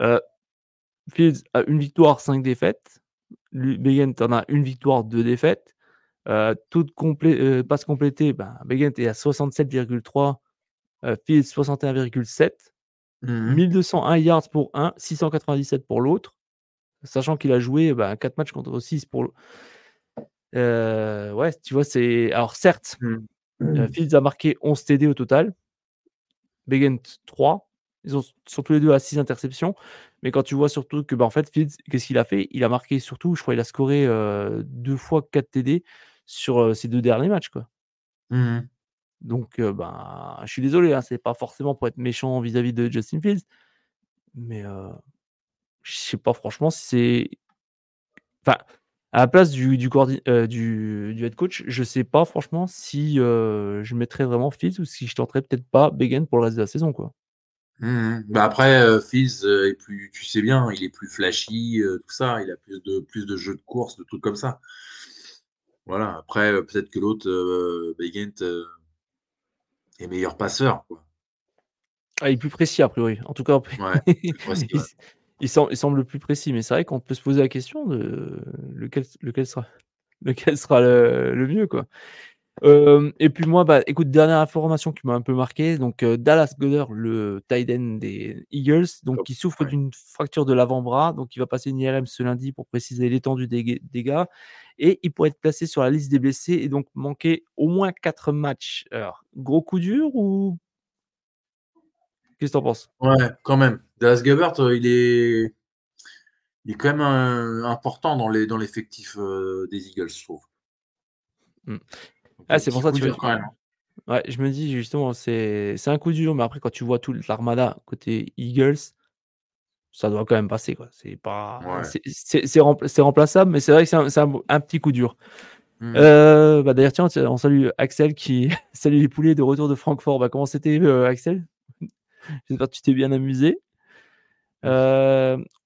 A: Heu, Fields a 1 victoire, 5 défaites. Bagans en a 1 victoire, 2 défaites. Heu, toutes complé heu, passes complétées, ben, Bagans est à 67,3, heu, Fields 61,7.
B: Mmh mh.
A: 1201 yards pour un, 697 pour l'autre, sachant qu'il a joué, bah, 4 matchs contre 6 pour heu, ouais, tu vois, c'est alors certes,
B: Mmh.
A: heu, Fields a marqué 11 TD au total. Bagans 3. Ils ont s sont tous les 2 à 6 interceptions, mais quand tu vois surtout que, bah, en fait, Fields, qu'est-ce qu'il a fait? Il a marqué surtout, je crois, il a scoré, heu, 2 fois 4 TD sur, heu, ses 2 derniers matchs, quoi.
B: Mmh mh.
A: Donc ben, je suis désolé, hein, c'est pas forcément pour être méchant vis-à-vis de Justin Fields, mais je sais pas franchement si c'est enfin, à la place du du head coach, je sais pas franchement si, je mettrais vraiment Fields ou si je tenterais peut-être pas Bagans pour le reste de la saison, quoi.
B: Mmh mh. Bah, après, heu, Fields, heu, est plus tu sais bien, il est plus flashy, heu, tout ça, il a plus de plus de jeux de course, de trucs comme ça. Voilà, après, peut-être que l'autre, heu est meilleur passeur, quoi.
A: Ah, il est plus précis a priori. En tout cas,
B: Ouais, plus [laughs] précis,
A: il
B: ouais.
A: s il sem il semble plus précis, mais c'est vrai qu'on peut se poser la question de lequel s lequel sera lequel sera le le mieux, quoi. Hem et puis moi, bah, écoute, dernière information qui m'a un peu marqué, donc heu, Dallas Goedert, le tight end des Eagles, donc qui souffre d'une fracture de l'avant-bras, donc il va passer une IRM ce lundi pour préciser l'étendue des dégâts et il pourrait être placé sur la liste des blessés et donc manquer au moins 4 matchs. Alors, gros coup dur ou? Qu'est-ce que tu en penses?
B: Ouais, quand même. Dallas Goedert, heu, il est il est quand même, important dans les dans l'effectif, des Eagles, je trouve.
A: Ah, c'est pour ça,
B: coup
A: tu
B: quand même, hein.
A: Ouais, je me dis justement, c'est un coup dur, mais après quand tu vois toute l'armada côté Eagles ça doit quand même passer, quoi. C'est pas
B: Ouais.
A: c'est rempla remplaçable, mais c'est vrai que c'est un un petit coup dur.
B: Mmh mh.
A: Heu, bah, d'ailleurs, tiens, on salue Axel qui [laughs] salut les poulets de retour de Francfort. Bah, comment c'était, heu, Axel? [laughs] J'espère que tu t'es bien amusé.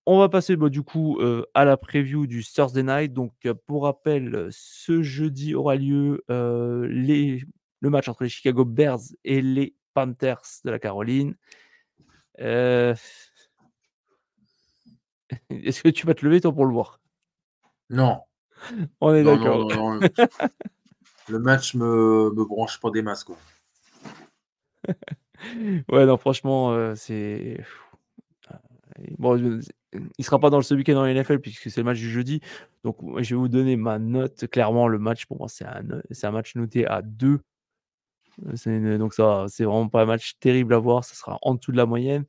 A: On va passer, bah, du coup, à la preview du Thursday Night. Donc pour rappel, ce jeudi aura lieu, les le match entre les Chicago Bears et les Panthers de la Caroline. [laughs] Est-ce que tu vas te lever toi pour le voir?
B: Non. [laughs]
A: On est d'accord. [laughs]
B: le match me me branche pas des masses, quoi.
A: Ouais, non, franchement, c'est heu, bon, il sera pas dans ce week-end dans la NFL puisque c'est le match du jeudi. Donc je vais vous donner ma note. Clairement, le match pour moi, c'est un ne match noté à 2. Heu, c'est une donc ça c'est vraiment pas un match terrible à voir, ça sera en dessous de la moyenne.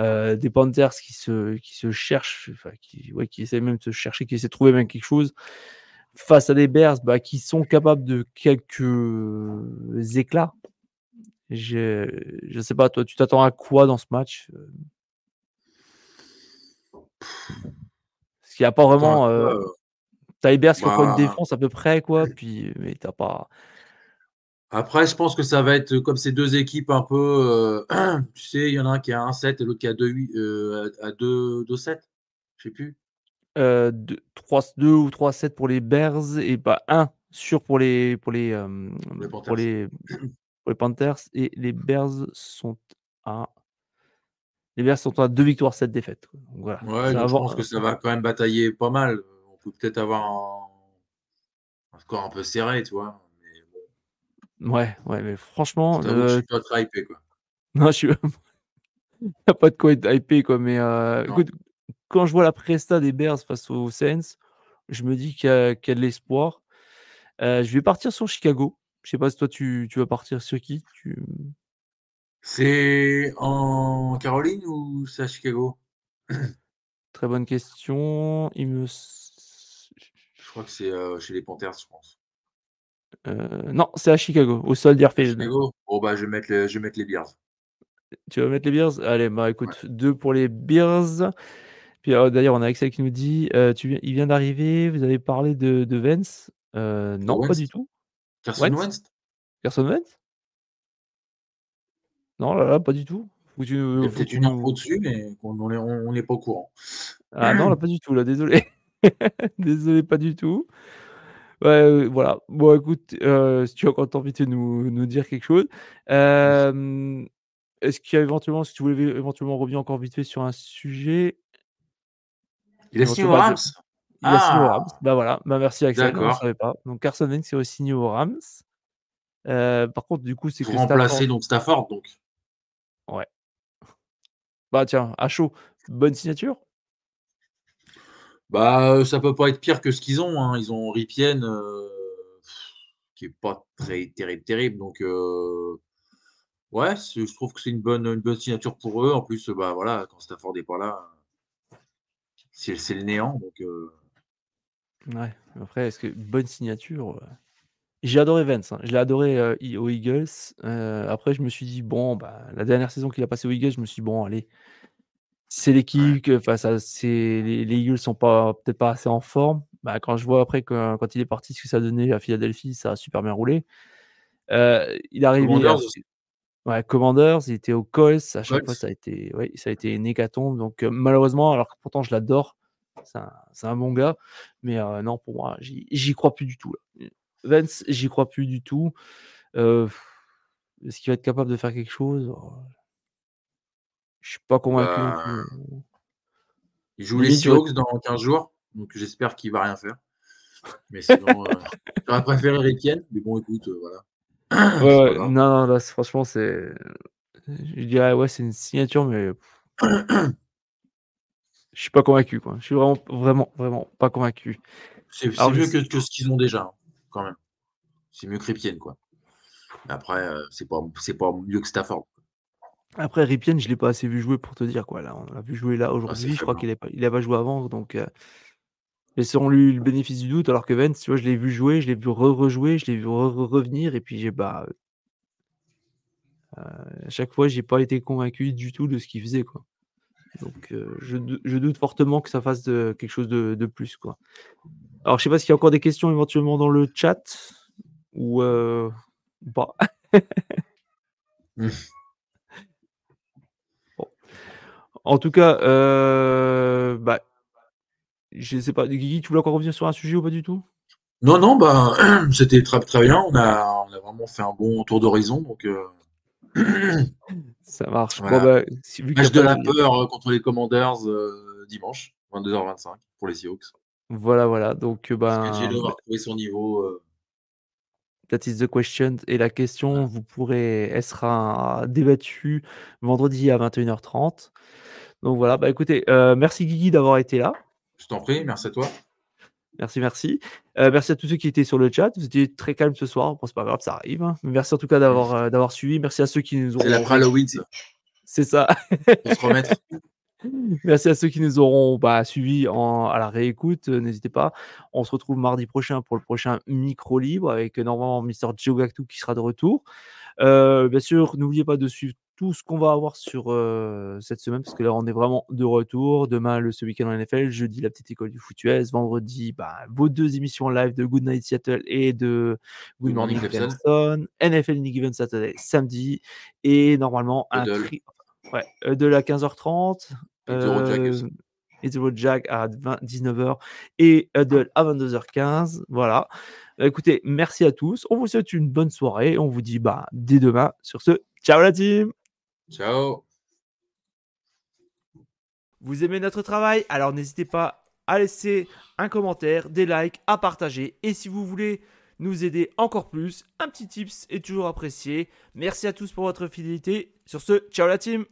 A: Heu, des Panthers qui se cherchent, enfin qui ouais, essaient même de se chercher, qui essaient de trouver même quelque chose. Face à des Bears, bah, qui sont capables de quelques éclats. Je je sais pas, toi, tu t'attends à quoi dans ce match? Parce qu'il y a pas vraiment,
B: euh,
A: tu as les Bears qui ont encore une
B: bah,
A: défense à peu près quoi, puis mais tu as pas
B: après, je pense que ça va être comme ces deux équipes un peu. euh, [clears throat] tu sais, il y en a un qui a 1-7 et l'autre qui a 2-8, euh, à 2-7. Je sais plus.
A: Heu, deux 3 2 ou 3-7 pour les Bears et pas 1 sûr pour les pour les, hem,
B: Les
A: pour
B: Panthers.
A: les pour les Panthers et les Bears sont à les Bears sont à 2 victoires, 7 défaites, quoi. Donc voilà,
B: Ouais, donc je pense que ça va quand même batailler pas mal. On peut peut-être avoir un, un score un peu serré, tu vois. Mais bon,
A: ouais, ouais, mais
B: je
A: franchement,
B: t'avoue que je suis pas très hypé, quoi. [laughs]
A: non, je suis il y a pas de quoi être hypé, quoi, mais
B: Non.
A: écoute, quand je vois la presta des Bears face aux Saints, je me dis qu'il y a qu'il y a de l'espoir. Heu, je vais partir sur Chicago. Je sais pas si toi tu tu vas partir sur qui? Tu
B: C'est en Caroline ou c'est à Chicago? [clears throat]
A: très bonne question. Il me
B: Je crois que c'est euh, chez les Panthers, je pense.
A: heu, non, c'est à Chicago, au Soldier Field.
B: Chicago? Bon, bah, je vais mettre les, je vais mettre les Bears.
A: Tu vas mettre les Bears? Allez, bah,
B: Ouais.
A: écoute, 2 pour les Bears. Puis, heu, d'ailleurs, on a Axel qui nous dit, heu: «Tu viens il vient d'arriver, vous avez parlé de de Wentz?» heu,
B: De
A: non, pas du tout.
B: Carson
A: Wentz?
B: Wentz?
A: Carson Wentz? Non, là là, pas du tout. Faut que
B: Il y
A: tu
B: peut-être une info
A: nous
B: dessus, mais on est, on on n'est pas au courant.
A: ah non, là, pas du tout, là, désolé. [laughs] Désolé, pas du tout. Ouais, heu, voilà. Bon, écoute, heu, si tu as encore envie de nous nous dire quelque chose. Hem, est-ce qu'il y a éventuellement si tu voulais éventuellement revenir encore vite fait sur un sujet?
B: Il a signé
A: de
B: Rams?
A: il a signé aux
B: Ah!
A: Rams. Bah, voilà, bah, merci Axel, on
B: D'accord.
A: savait pas. Donc Carson Wentz est re-signé aux Rams. Par contre, du coup, c'est que Stafford
B: remplacer donc Stafford, donc.
A: Ouais. Bah, tiens, à chaud, bonne signature?
B: Bah, ça peut pas être pire que ce qu'ils ont, hein. Ils ont Rypien, heu, qui est pas très terrible, terrible, donc ouais, je trouve que c'est une bonne, une bonne signature pour eux. En plus, bah, voilà, quand Stafford est pas là, c'est c'est le néant, donc
A: Ouais, après est-ce que bonne signature, j'ai adoré Wentz, hein. Je l'ai adoré, heu, i aux Eagles. Heu, après je me suis dit: «Bon, bah, la dernière saison qu'il a passée aux Eagles», je me suis dit: «Bon allez, c'est l'équipe que enfin ça c'est les les Eagles sont pas peut-être pas assez en forme». Bah, quand je vois après que quand il est parti, ce que ça a donné à Philadelphie, ça a super bien roulé. Heu, il est arrivé
B: Commanders
A: ouais, Commanders, il était aux Colts, à chaque fois ça a été ouais, ça a été une hécatombe donc heu, malheureusement alors que pourtant je l'adore, c'est un c'est un bon gars, mais non pour moi j'y j'y crois plus du tout là. Vance, j'y crois plus du tout. Heu, est-ce qu'il va être capable de faire quelque chose? Oh, je suis pas convaincu
B: Bah,
A: heu.
B: il joue les Seahawks dans 15 jours, donc j'espère qu'il va rien faire. Mais sinon, heu, [laughs] j'aurais préféré Rypien, mais bon, écoute, heu, voilà, [clears throat]
A: ouais, non, non, là franchement c'est je dirais ouais, c'est une signature mais je suis pas convaincu quoi. Je suis vraiment, vraiment, vraiment pas convaincu.
B: C'est mieux que ce qu'ils ont déjà, hein, quand même. C'est mieux que Rypien, quoi. Après, heu, c'est pas pas mieux que Stafford.
A: Après Rypien, je l'ai pas assez vu jouer pour te dire quoi là, on l'a vu jouer là
B: Ah,
A: aujourd'hui, je crois qu'il a pas il a pas joué avant donc heu, laissons-lui le bénéfice du doute alors que Vance, tu vois, je l'ai vu jouer, je l'ai vu re rejouer, je l'ai vu re re revenir et puis j'ai bah, à chaque fois j'ai pas été convaincu du tout de ce qu'il faisait quoi. Donc heu, je je doute fortement que ça fasse de quelque chose de de plus quoi. Alors je sais pas s'il y a encore des questions éventuellement dans le chat ou?
B: Mmh. [laughs]
A: Bon. En tout cas, heu, bah, je sais pas, Guigui, tu voulais encore revenir sur un sujet ou pas du tout?
B: Non, non, bah, [clears throat] c'était très, très bien. On a on a vraiment fait un bon tour d'horizon, donc heu, [clears throat]
A: Ça marche. Bon,
B: voilà.
A: bah, si vu
B: Match de la peur, heu, contre les Commanders, heu, dimanche, 22:25 pour les Seahawks.
A: Voilà, voilà, donc
B: Est-ce que
A: ben,
B: va
A: bah,
B: retrouver son niveau,
A: that is the question et la question, vous pourrez elle sera débattue vendredi à 21:30. Donc voilà, bah, écoutez, merci Guigui d'avoir été là.
B: Je t'en prie, merci à toi.
A: Merci, merci. Merci à tous ceux qui étaient sur le chat. Vous étiez très calmes ce soir. Bon, c'est pas grave, ça arrive, hein. Merci en tout cas
B: Mmh.
A: d'avoir, suivi. Merci à ceux qui nous
B: C'est
A: auront
B: l'après Halloween,
A: C'est ça.
B: pour se remettre. [laughs]
A: Merci à ceux qui nous auront, bah, suivis en à la réécoute, heu, n'hésitez pas. On se retrouve mardi prochain pour le prochain micro libre avec, heu, normalement Mister Joe Gactou qui sera de retour. Heu, bien sûr, n'oubliez pas de suivre tout ce qu'on va avoir sur cette semaine, parce que là, on est vraiment de retour. Demain, le ce week-end en NFL, jeudi, la petite école du foot vendredi, bah, vos deux émissions live de Good Night Seattle et de Good, Morning, Clemson, NFL in Given Saturday samedi, et normalement un tri... ouais, de la 15h30. Et The Jack à 19h et Huddle à 22h15. Voilà. Bah, écoutez, merci à tous. On vous souhaite une bonne soirée. On vous dit bah, dès demain. Sur ce, ciao la team.
B: Ciao.
A: Vous aimez notre travail? Alors n'hésitez pas à laisser un commentaire, des likes, à partager. Et si vous voulez nous aider encore plus, un petit tips est toujours apprécié. Merci à tous pour votre fidélité. Sur ce, ciao la team